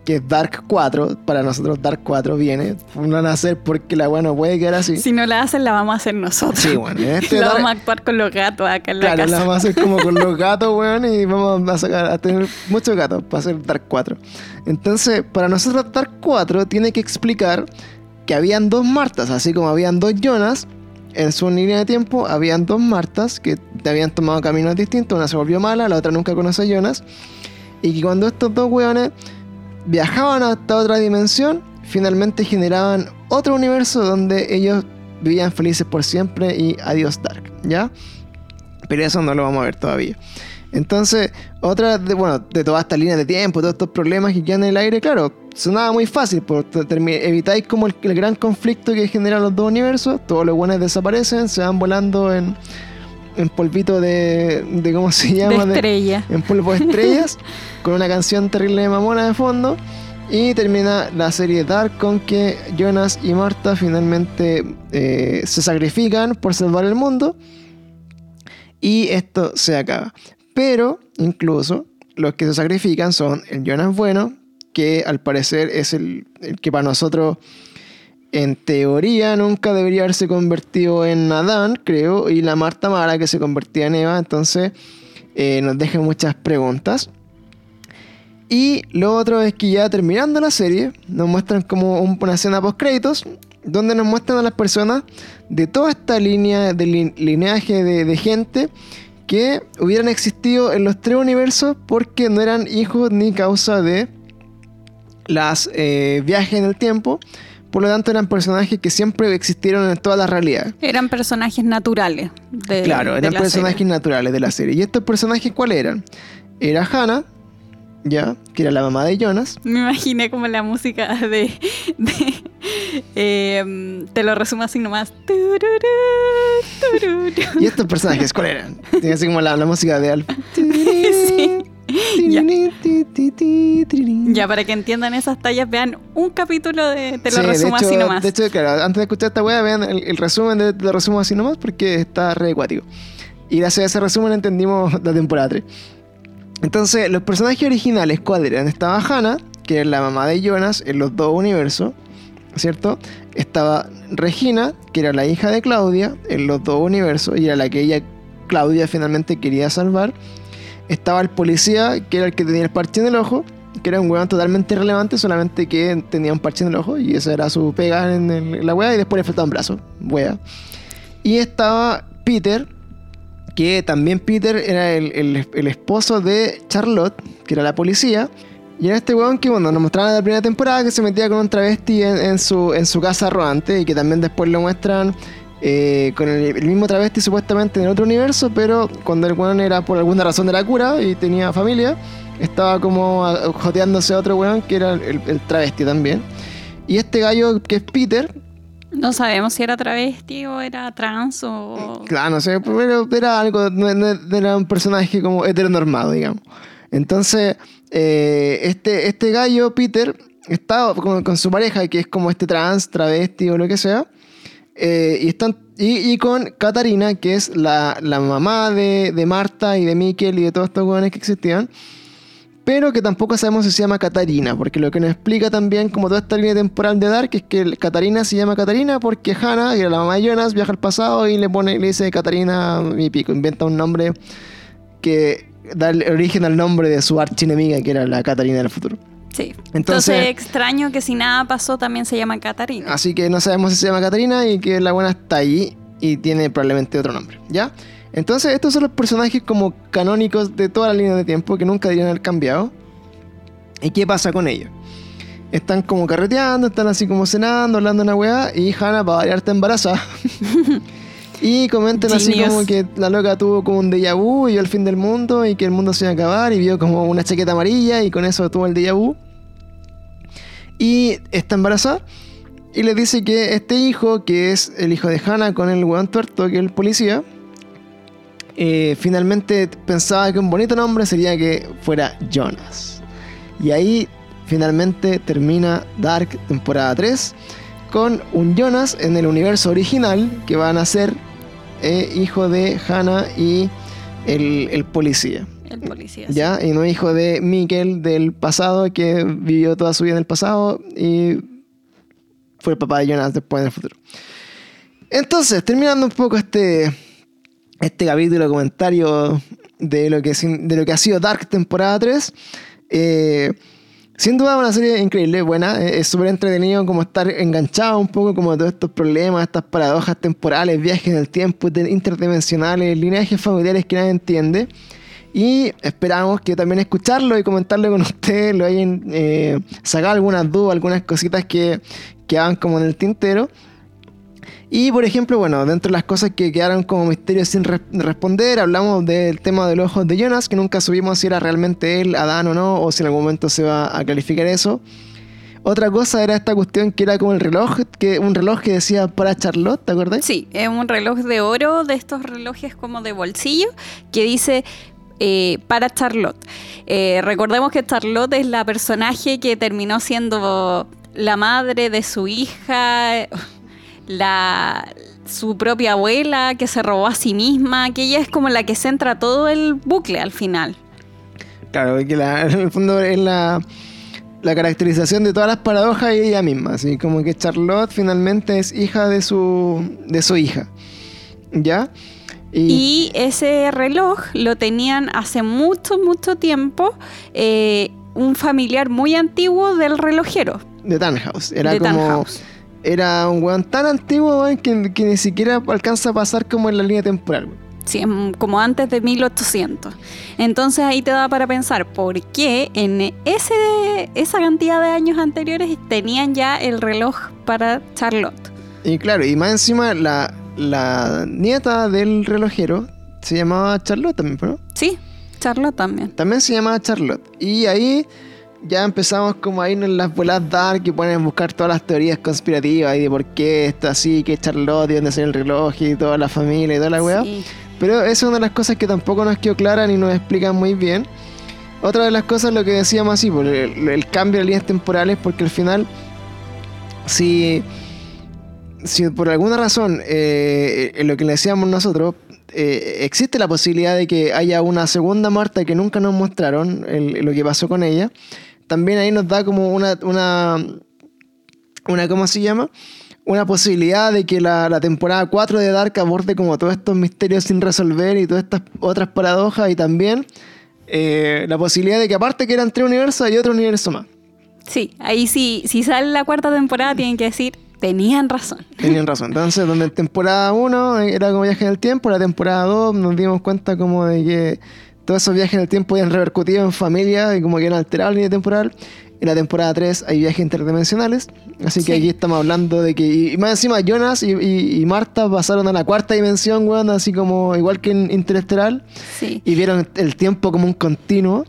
que es Dark 4. Para nosotros Dark 4 viene, no van a hacer porque la buena puede quedar así. Si no la hacen, la vamos a hacer nosotros. Sí, bueno, en este la Dark- vamos a actuar con los gatos acá en la Claro, la vamos a hacer como con los gatos, weón, y vamos a sacar a tener muchos gatos para hacer Dark 4. Entonces, para nosotros Dark 4 tiene que explicar que habían dos Martas, así como habían dos Jonas, en su línea de tiempo habían dos Martas que habían tomado caminos distintos, una se volvió mala, la otra nunca conoce a Jonas, y que cuando estos dos weones viajaban hasta otra dimensión, finalmente generaban otro universo donde ellos vivían felices por siempre y adiós Dark, ¿ya? Pero eso no lo vamos a ver todavía. Entonces, otra de, bueno, de todas estas líneas de tiempo, todos estos problemas que quedan en el aire, claro, sonaba muy fácil, evitáis como el, el gran conflicto que generan los dos universos, todos los buenos desaparecen, se van volando en, en polvito de, de, ¿cómo se llama? De- estrella. en polvo de estrellas, con una canción terrible de mamona de fondo. Y termina la serie Dark con que Jonas y Marta finalmente eh, se sacrifican por salvar el mundo. Y esto se acaba. Pero incluso los que se sacrifican son el Jonas bueno, que al parecer es el, el que para nosotros en teoría nunca debería haberse convertido en Adán, creo, y la Marta Mara que se convertía en Eva. Entonces eh, nos deja muchas preguntas. Y lo otro es que ya terminando la serie, nos muestran como un- una escena post créditos, donde nos muestran a las personas de toda esta línea de lin- lineaje de, de gente que hubieran existido en los tres universos porque no eran hijos ni causa de las eh, viajes en el tiempo. Por lo tanto, eran personajes que siempre existieron en todas las realidades. Eran personajes naturales. De, Claro, de eran la personajes serie. naturales de la serie. ¿Y estos personajes cuáles eran? Era Hannah, ya, que era la mamá de Jonas. Me imaginé como la música de. de eh, te lo resumo así nomás. ¿Y estos personajes cuáles eran? Tiene así como la, la música de Alf. Sí. Ya. Para que entiendan esas tallas, vean un capítulo de Te lo Sí, resumo hecho- así nomás. De hecho, claro, antes de escuchar esta wea, vean el, el resumen de Te lo resumo así nomás porque está re acuático. Y gracias a ese resumen entendimos la temporada 3. Entonces, los personajes originales, ¿cuáles eran? Estaba Hannah, que es la mamá de Jonas en los dos universos, ¿cierto? Estaba Regina, que era la hija de Claudia en los dos universos y era la que ella, Claudia, finalmente quería salvar. Estaba el policía, que era el que tenía el parche en el ojo, que era un weón totalmente irrelevante, solamente que tenía un parche en el ojo y esa era su pega en, el- la wea y después le faltaba un brazo, wea. Y estaba Peter, que también Peter era el, esposo de Charlotte, que era la policía. Y era este weón que, bueno, nos mostraron en la primera temporada que se metía con un travesti en, en su, en su casa rodante y que también después lo muestran eh, con el, el mismo travesti supuestamente en el otro universo, pero cuando el weón era por alguna razón de la cura y tenía familia, estaba como joteándose a otro weón que era el, el travesti también. Y este gallo que es Peter, No sabemos si era travesti o era trans o... Claro, no sé, pero era algo, era un personaje como heteronormado, digamos. Entonces, eh, este, este gallo, Peter, estaba con, con su pareja, que es como este trans, travesti o lo que sea, eh, y, están, y, con Katarina, que es la, la mamá de, de Marta y de Mikkel y de todos estos jóvenes que existían, pero que tampoco sabemos si se llama Katarina, porque lo que nos explica también, como toda esta línea temporal de Dark, es que Katarina se llama Katarina porque Hannah, que era la mamá de Jonas, viaja al pasado y le pone, le dice Katarina y pico, inventa un nombre que da origen al nombre de su archienemiga, que era la Katarina del futuro. Sí. Entonces- Entonces, extraño que si nada pasó también se llama Catarina. Así que no sabemos si se llama Katarina y que la buena está ahí y tiene probablemente otro nombre, ¿ya? Entonces estos son los personajes como canónicos de toda la línea de tiempo que nunca deberían haber cambiado. ¿Y qué pasa con ellos? Están como carreteando, están así como cenando, hablando una weá y Hannah para variar está embarazada. y comentan así Genius. como que la loca tuvo como un déjà vu y vio el fin del mundo y que el mundo se iba a acabar y vio como una chaqueta amarilla y con eso tuvo el déjà vu. Y está embarazada. Y le dice que este hijo, que es el hijo de Hannah con el weón tuerto, que es el policía, eh, finalmente pensaba que un bonito nombre sería que fuera Jonas. Y ahí finalmente termina Dark temporada 3 con un Jonas en el universo original que van a ser eh, hijo de Hannah y el, el policía. El policía. sí. ¿Ya? Y no hijo de Mikkel del pasado que vivió toda su vida en el pasado y fue el papá de Jonas después en el futuro. Entonces, terminando un poco este, este capítulo comentario de lo, que, de lo que ha sido Dark temporada 3, eh, sin duda una serie increíble, buena, eh, es súper entretenido como estar enganchado un poco como todos estos problemas, estas paradojas temporales, viajes en el tiempo inter- interdimensionales, lineajes familiares que nadie entiende. Y esperamos que también escucharlo y comentarlo con ustedes, lo hayan eh, sacado algunas dudas, algunas cositas que quedaban como en el tintero. Y por ejemplo, bueno, dentro de las cosas que quedaron como misterios sin re- responder, hablamos del tema de los ojos de Jonas, que nunca subimos si era realmente él, Adán o no, o si en algún momento se va a clarificar eso. Otra cosa era esta cuestión que era como el reloj, que un reloj que decía para Charlotte, ¿te acordás? Sí, es un reloj de oro, de estos relojes como de bolsillo, que dice eh, para Charlotte. Eh, recordemos que Charlotte es la personaje que terminó siendo la madre de su hija, la su propia abuela que se robó a sí misma, que ella es como la que centra todo el bucle al final. Claro, que la- en el fondo es la, la caracterización de todas las paradojas y ella misma. Así como que Charlotte finalmente es hija de su, de su hija. ¿Ya? Y ese reloj lo tenían hace mucho, mucho tiempo eh, un familiar muy antiguo del relojero. de Tannhaus. Era de como. Tannhaus. Era un weón tan antiguo weón, que, que ni siquiera alcanza a pasar como en la línea temporal. weón. Sí, como antes de 1800. Entonces ahí te da para pensar por qué en ese, esa cantidad de años anteriores tenían ya el reloj para Charlotte. Y claro, y más encima la, la nieta del relojero se llamaba Charlotte también, ¿no? Sí, Charlotte también. También se llamaba Charlotte. Y ahí ya empezamos como a irnos en las bolas dark y ponen a buscar todas las teorías conspirativas y de por qué está así, que Charlotte y dónde sale el reloj y toda la familia y toda la weá. Sí. Pero esa es una de las cosas que tampoco nos quedó clara ni nos explican muy bien. Otra de las cosas, lo que decíamos así, por el, el cambio de líneas temporales, porque al final, si, si por alguna razón, eh, en lo que le decíamos nosotros, eh, existe la posibilidad de que haya una segunda Marta que nunca nos mostraron, el- lo que pasó con ella, también ahí nos da como una, una, una ¿cómo se llama? Una posibilidad de que la, la temporada 4 de Dark aborde como todos estos misterios sin resolver y todas estas otras paradojas y también eh, la posibilidad de que aparte que eran tres universos hay otro universo más. Sí, ahí sí, si sale la cuarta temporada tienen que decir, tenían razón. Tenían razón. Entonces, donde temporada 1 era como viaje en el tiempo, la temporada 2 nos dimos cuenta como de que todos esos viajes en el tiempo habían repercutido en familia y como que eran alterados la línea temporal. En la temporada 3 hay viajes interdimensionales. Así que Sí. aquí estamos hablando de que. Y, y más encima, Jonas y, y- y Marta pasaron a la cuarta dimensión, weón, así como igual que en Interestelar. Sí. Y vieron el tiempo como un continuo.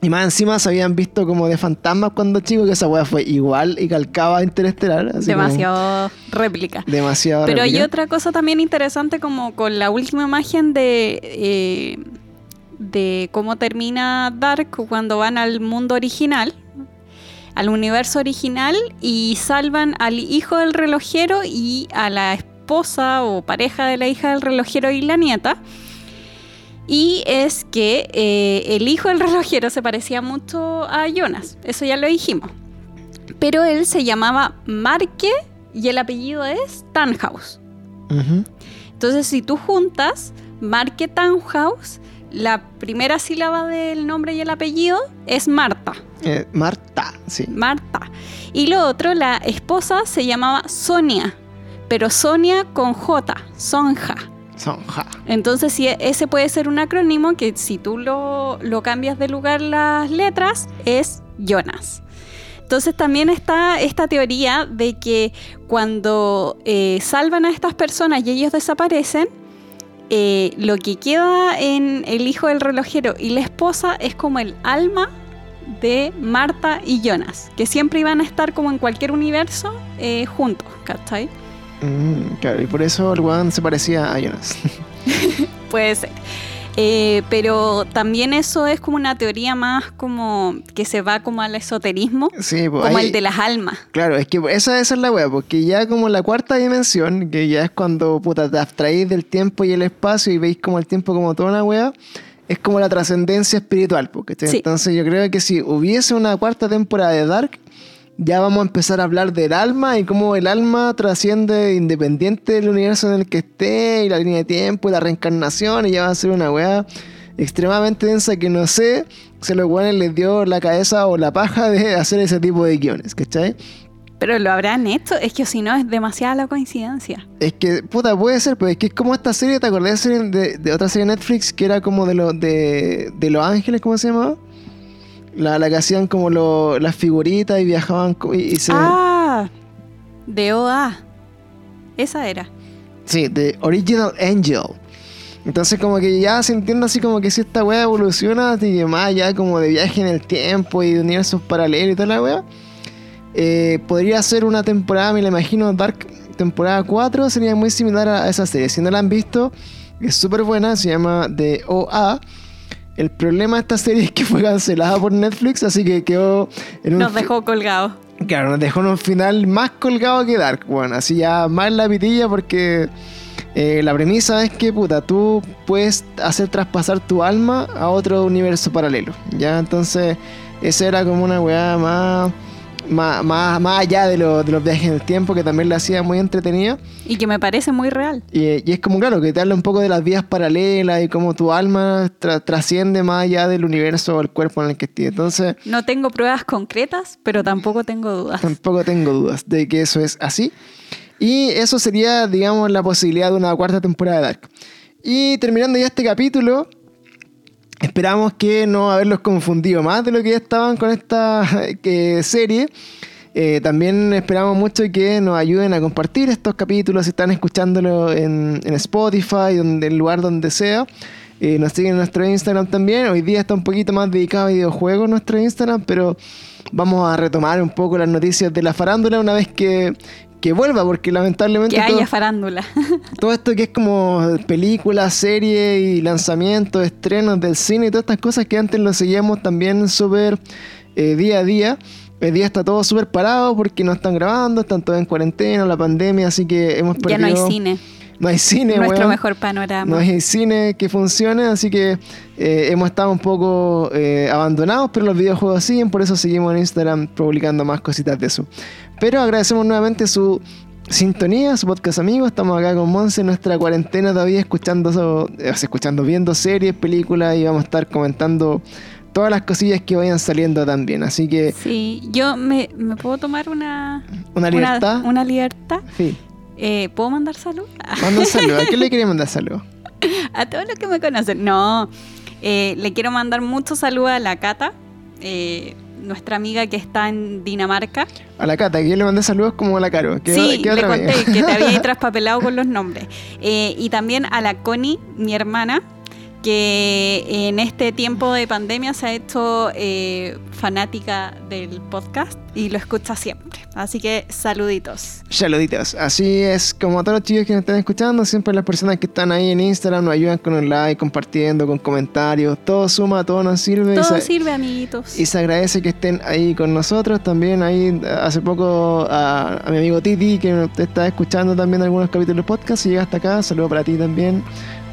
Y más encima se habían visto como de fantasmas cuando chicos, que esa weá fue igual y calcaba Interestelar. así como Demasiado réplica. Demasiado. Pero hay otra cosa también interesante como con la última imagen de, eh, de cómo termina Dark cuando van al mundo original, al universo original y salvan al hijo del relojero y a la esposa o pareja de la hija del relojero y la nieta. Y es que eh, el hijo del relojero se parecía mucho a Jonas, eso ya lo dijimos. Pero él se llamaba Marque y el apellido es Tannhaus. Ujú. Entonces, si tú juntas Marque Tannhaus, la primera sílaba del nombre y el apellido es Marta. Eh, Marta, sí. Marta. Y lo otro, la esposa se llamaba Sonia, pero Sonia con J, Sonja. Sonja. Entonces, si ese puede ser un acrónimo que si tú lo, lo cambias de lugar las letras, es Jonas. Entonces también está esta teoría de que cuando eh, salvan a estas personas y ellos desaparecen, eh, lo que queda en el hijo del relojero y la esposa es como el alma de Marta y Jonas, que siempre iban a estar como en cualquier universo eh, juntos, ¿cachai? Mm, claro, y por eso el weón se parecía a Jonas. Puede ser. Eh, pero también eso es como una teoría más como que se va como al esoterismo, Sí, pues como ahí- el de las almas. Claro, es que esa, esa es la wea, porque ya como la cuarta dimensión, que ya es cuando puta, te abstraís del tiempo y el espacio y veis como el tiempo como toda una wea, es como la trascendencia espiritual. Porque, Sí. Entonces yo creo que si hubiese una cuarta temporada de Dark, ya vamos a empezar a hablar del alma y cómo el alma trasciende independiente del universo en el que esté y la línea de tiempo y la reencarnación y ya va a ser una weá extremadamente densa que no sé si a los weones les dio la cabeza o la paja de hacer ese tipo de guiones, ¿cachai? Pero lo habrán hecho, es que si no es demasiada la coincidencia. Es que, puta, puede ser, pero es que es como esta serie, ¿te acordás de, de otra serie de Netflix que era como de, lo, de, de Los Ángeles, ¿cómo se llamaba? La, la que hacían como lo- las figuritas y viajaban y, y se... Ah, de OA. Esa era. Sí, de Original Angel. Entonces como que ya se entiende así como que si esta weá evoluciona y más ya como de viaje en el tiempo y de universos paralelos y toda la weá, eh, podría ser una temporada, me la imagino, Dark temporada 4, sería muy similar a esa serie. Si no la han visto, es súper buena, se llama The OA. El problema de esta serie es que fue cancelada por Netflix, así que quedó en un Nos dejó colgados. Claro, nos dejó en un final más colgado que Dark, bueno, así ya más la pitilla porque eh, la premisa es que, puta, tú puedes hacer traspasar tu alma a otro universo paralelo, ¿ya? Entonces, esa era como una weá más, más, más, más allá de, lo- de los viajes en el tiempo, que también la hacía muy entretenida. Y que me parece muy real. Y, y es como, claro, que te habla un poco de las vías paralelas y cómo tu alma tra- trasciende más allá del universo o el cuerpo en el que estés. Entonces, No tengo pruebas concretas, pero tampoco tengo dudas. Tampoco tengo dudas de que eso es así. Y eso sería, digamos, la posibilidad de una cuarta temporada de Dark. Y terminando ya este capítulo, esperamos que no haberlos confundido más de lo que ya estaban con esta serie. Eh, también esperamos mucho que nos ayuden a compartir estos capítulos si están escuchándolo en, en Spotify, donde, el lugar donde sea. Eh, nos siguen en nuestro Instagram también. Hoy día está un poquito más dedicado a videojuegos nuestro Instagram, pero vamos a retomar un poco las noticias de la farándula una vez que, que vuelva, porque lamentablemente Que todo, haya farándula. todo esto que es como películas, series y lanzamientos, estrenos del cine y todas estas cosas que antes lo seguíamos también súper eh, día a día. Hoy día está todo súper parado porque no están grabando, están todos en cuarentena, la pandemia, así que hemos ya perdido... no hay cine. no hay cine, Nuestro weón. mejor panorama. No hay cine que funcione, así que eh, hemos estado un poco eh, abandonados, pero los videojuegos siguen, por eso seguimos en Instagram publicando más cositas de eso. Pero agradecemos nuevamente su sintonía, su podcast amigo. Estamos acá con Monse en nuestra cuarentena todavía escuchando, eh, escuchando, viendo series, películas y vamos a estar comentando todas las cosillas que vayan saliendo también. Así que Sí, yo me, me puedo tomar una, una libertad. Una, una libertad. Sí. Eh, ¿Puedo mandar salud? Manda un saludo. ¿A quién le quería mandar saludo? a todos los que me conocen. No, eh, le quiero mandar mucho saludo a la Cata, eh, nuestra amiga que está en Dinamarca. A la Cata, que yo le mandé saludos como a la Caro. ¿Qué- sí, qué le otra amiga? conté que te había traspapelado con los nombres. Eh, y también a la Connie, mi hermana, que en este tiempo de pandemia se ha hecho eh, fanática del podcast y lo escucha siempre. Así que saluditos. Saluditos. Así es, como a todos los chicos que nos están escuchando, siempre las personas que están ahí en Instagram nos ayudan con un like, compartiendo, con comentarios. Todo suma, todo nos sirve. Todo sirve, amiguitos. Y se agradece que estén ahí con nosotros. También ahí hace poco a, a mi amigo Titi, que te está escuchando también algunos capítulos del podcast y llega hasta acá. Saludo para ti también.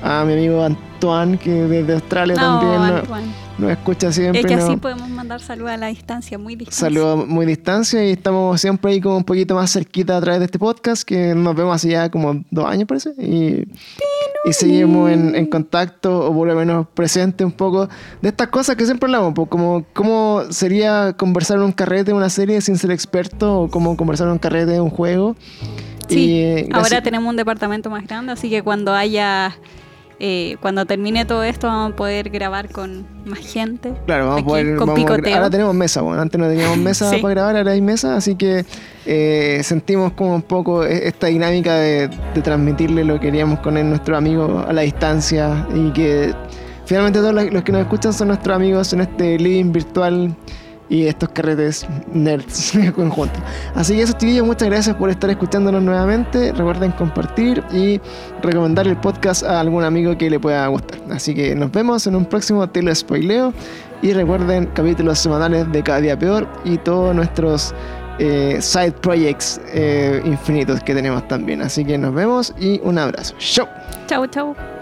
A mi amigo Antoine, que desde Australia No, también nos, nos escucha siempre. Es que así nos- podemos mandar saludos a la distancia, muy distancia. Saludos muy distancia y estamos siempre ahí como un poquito más cerquita a través de este podcast que nos vemos hace ya como dos años parece y, y seguimos en, en contacto o por lo menos presente un poco de estas cosas que siempre hablamos, pues, como cómo sería conversar en un carrete de una serie sin ser experto o cómo conversar en un carrete de un juego. Sí, Y, ahora tenemos un departamento más grande, así que cuando haya, eh, cuando termine todo esto, vamos a poder grabar con más gente. Claro, vamos aquí, a poder. con vamos a gra- picoteo. ahora tenemos mesa, bueno, antes no teníamos mesa Sí. para grabar, ahora hay mesa, así que eh, sentimos como un poco e- esta dinámica de, de transmitirle lo que queríamos con él, nuestro amigo a la distancia y que finalmente todos los los que nos escuchan son nuestros amigos en este living virtual y estos carretes nerds conjuntos. Así que eso, chiquillos, muchas gracias por estar escuchándonos nuevamente. Recuerden compartir y recomendar el podcast a algún amigo que le pueda gustar. Así que nos vemos en un próximo Te lo spoileo. Y recuerden capítulos semanales de Cada Día Peor y todos nuestros eh, side projects eh, infinitos que tenemos también. Así que nos vemos y un abrazo. ¡Chau! Chau, chau.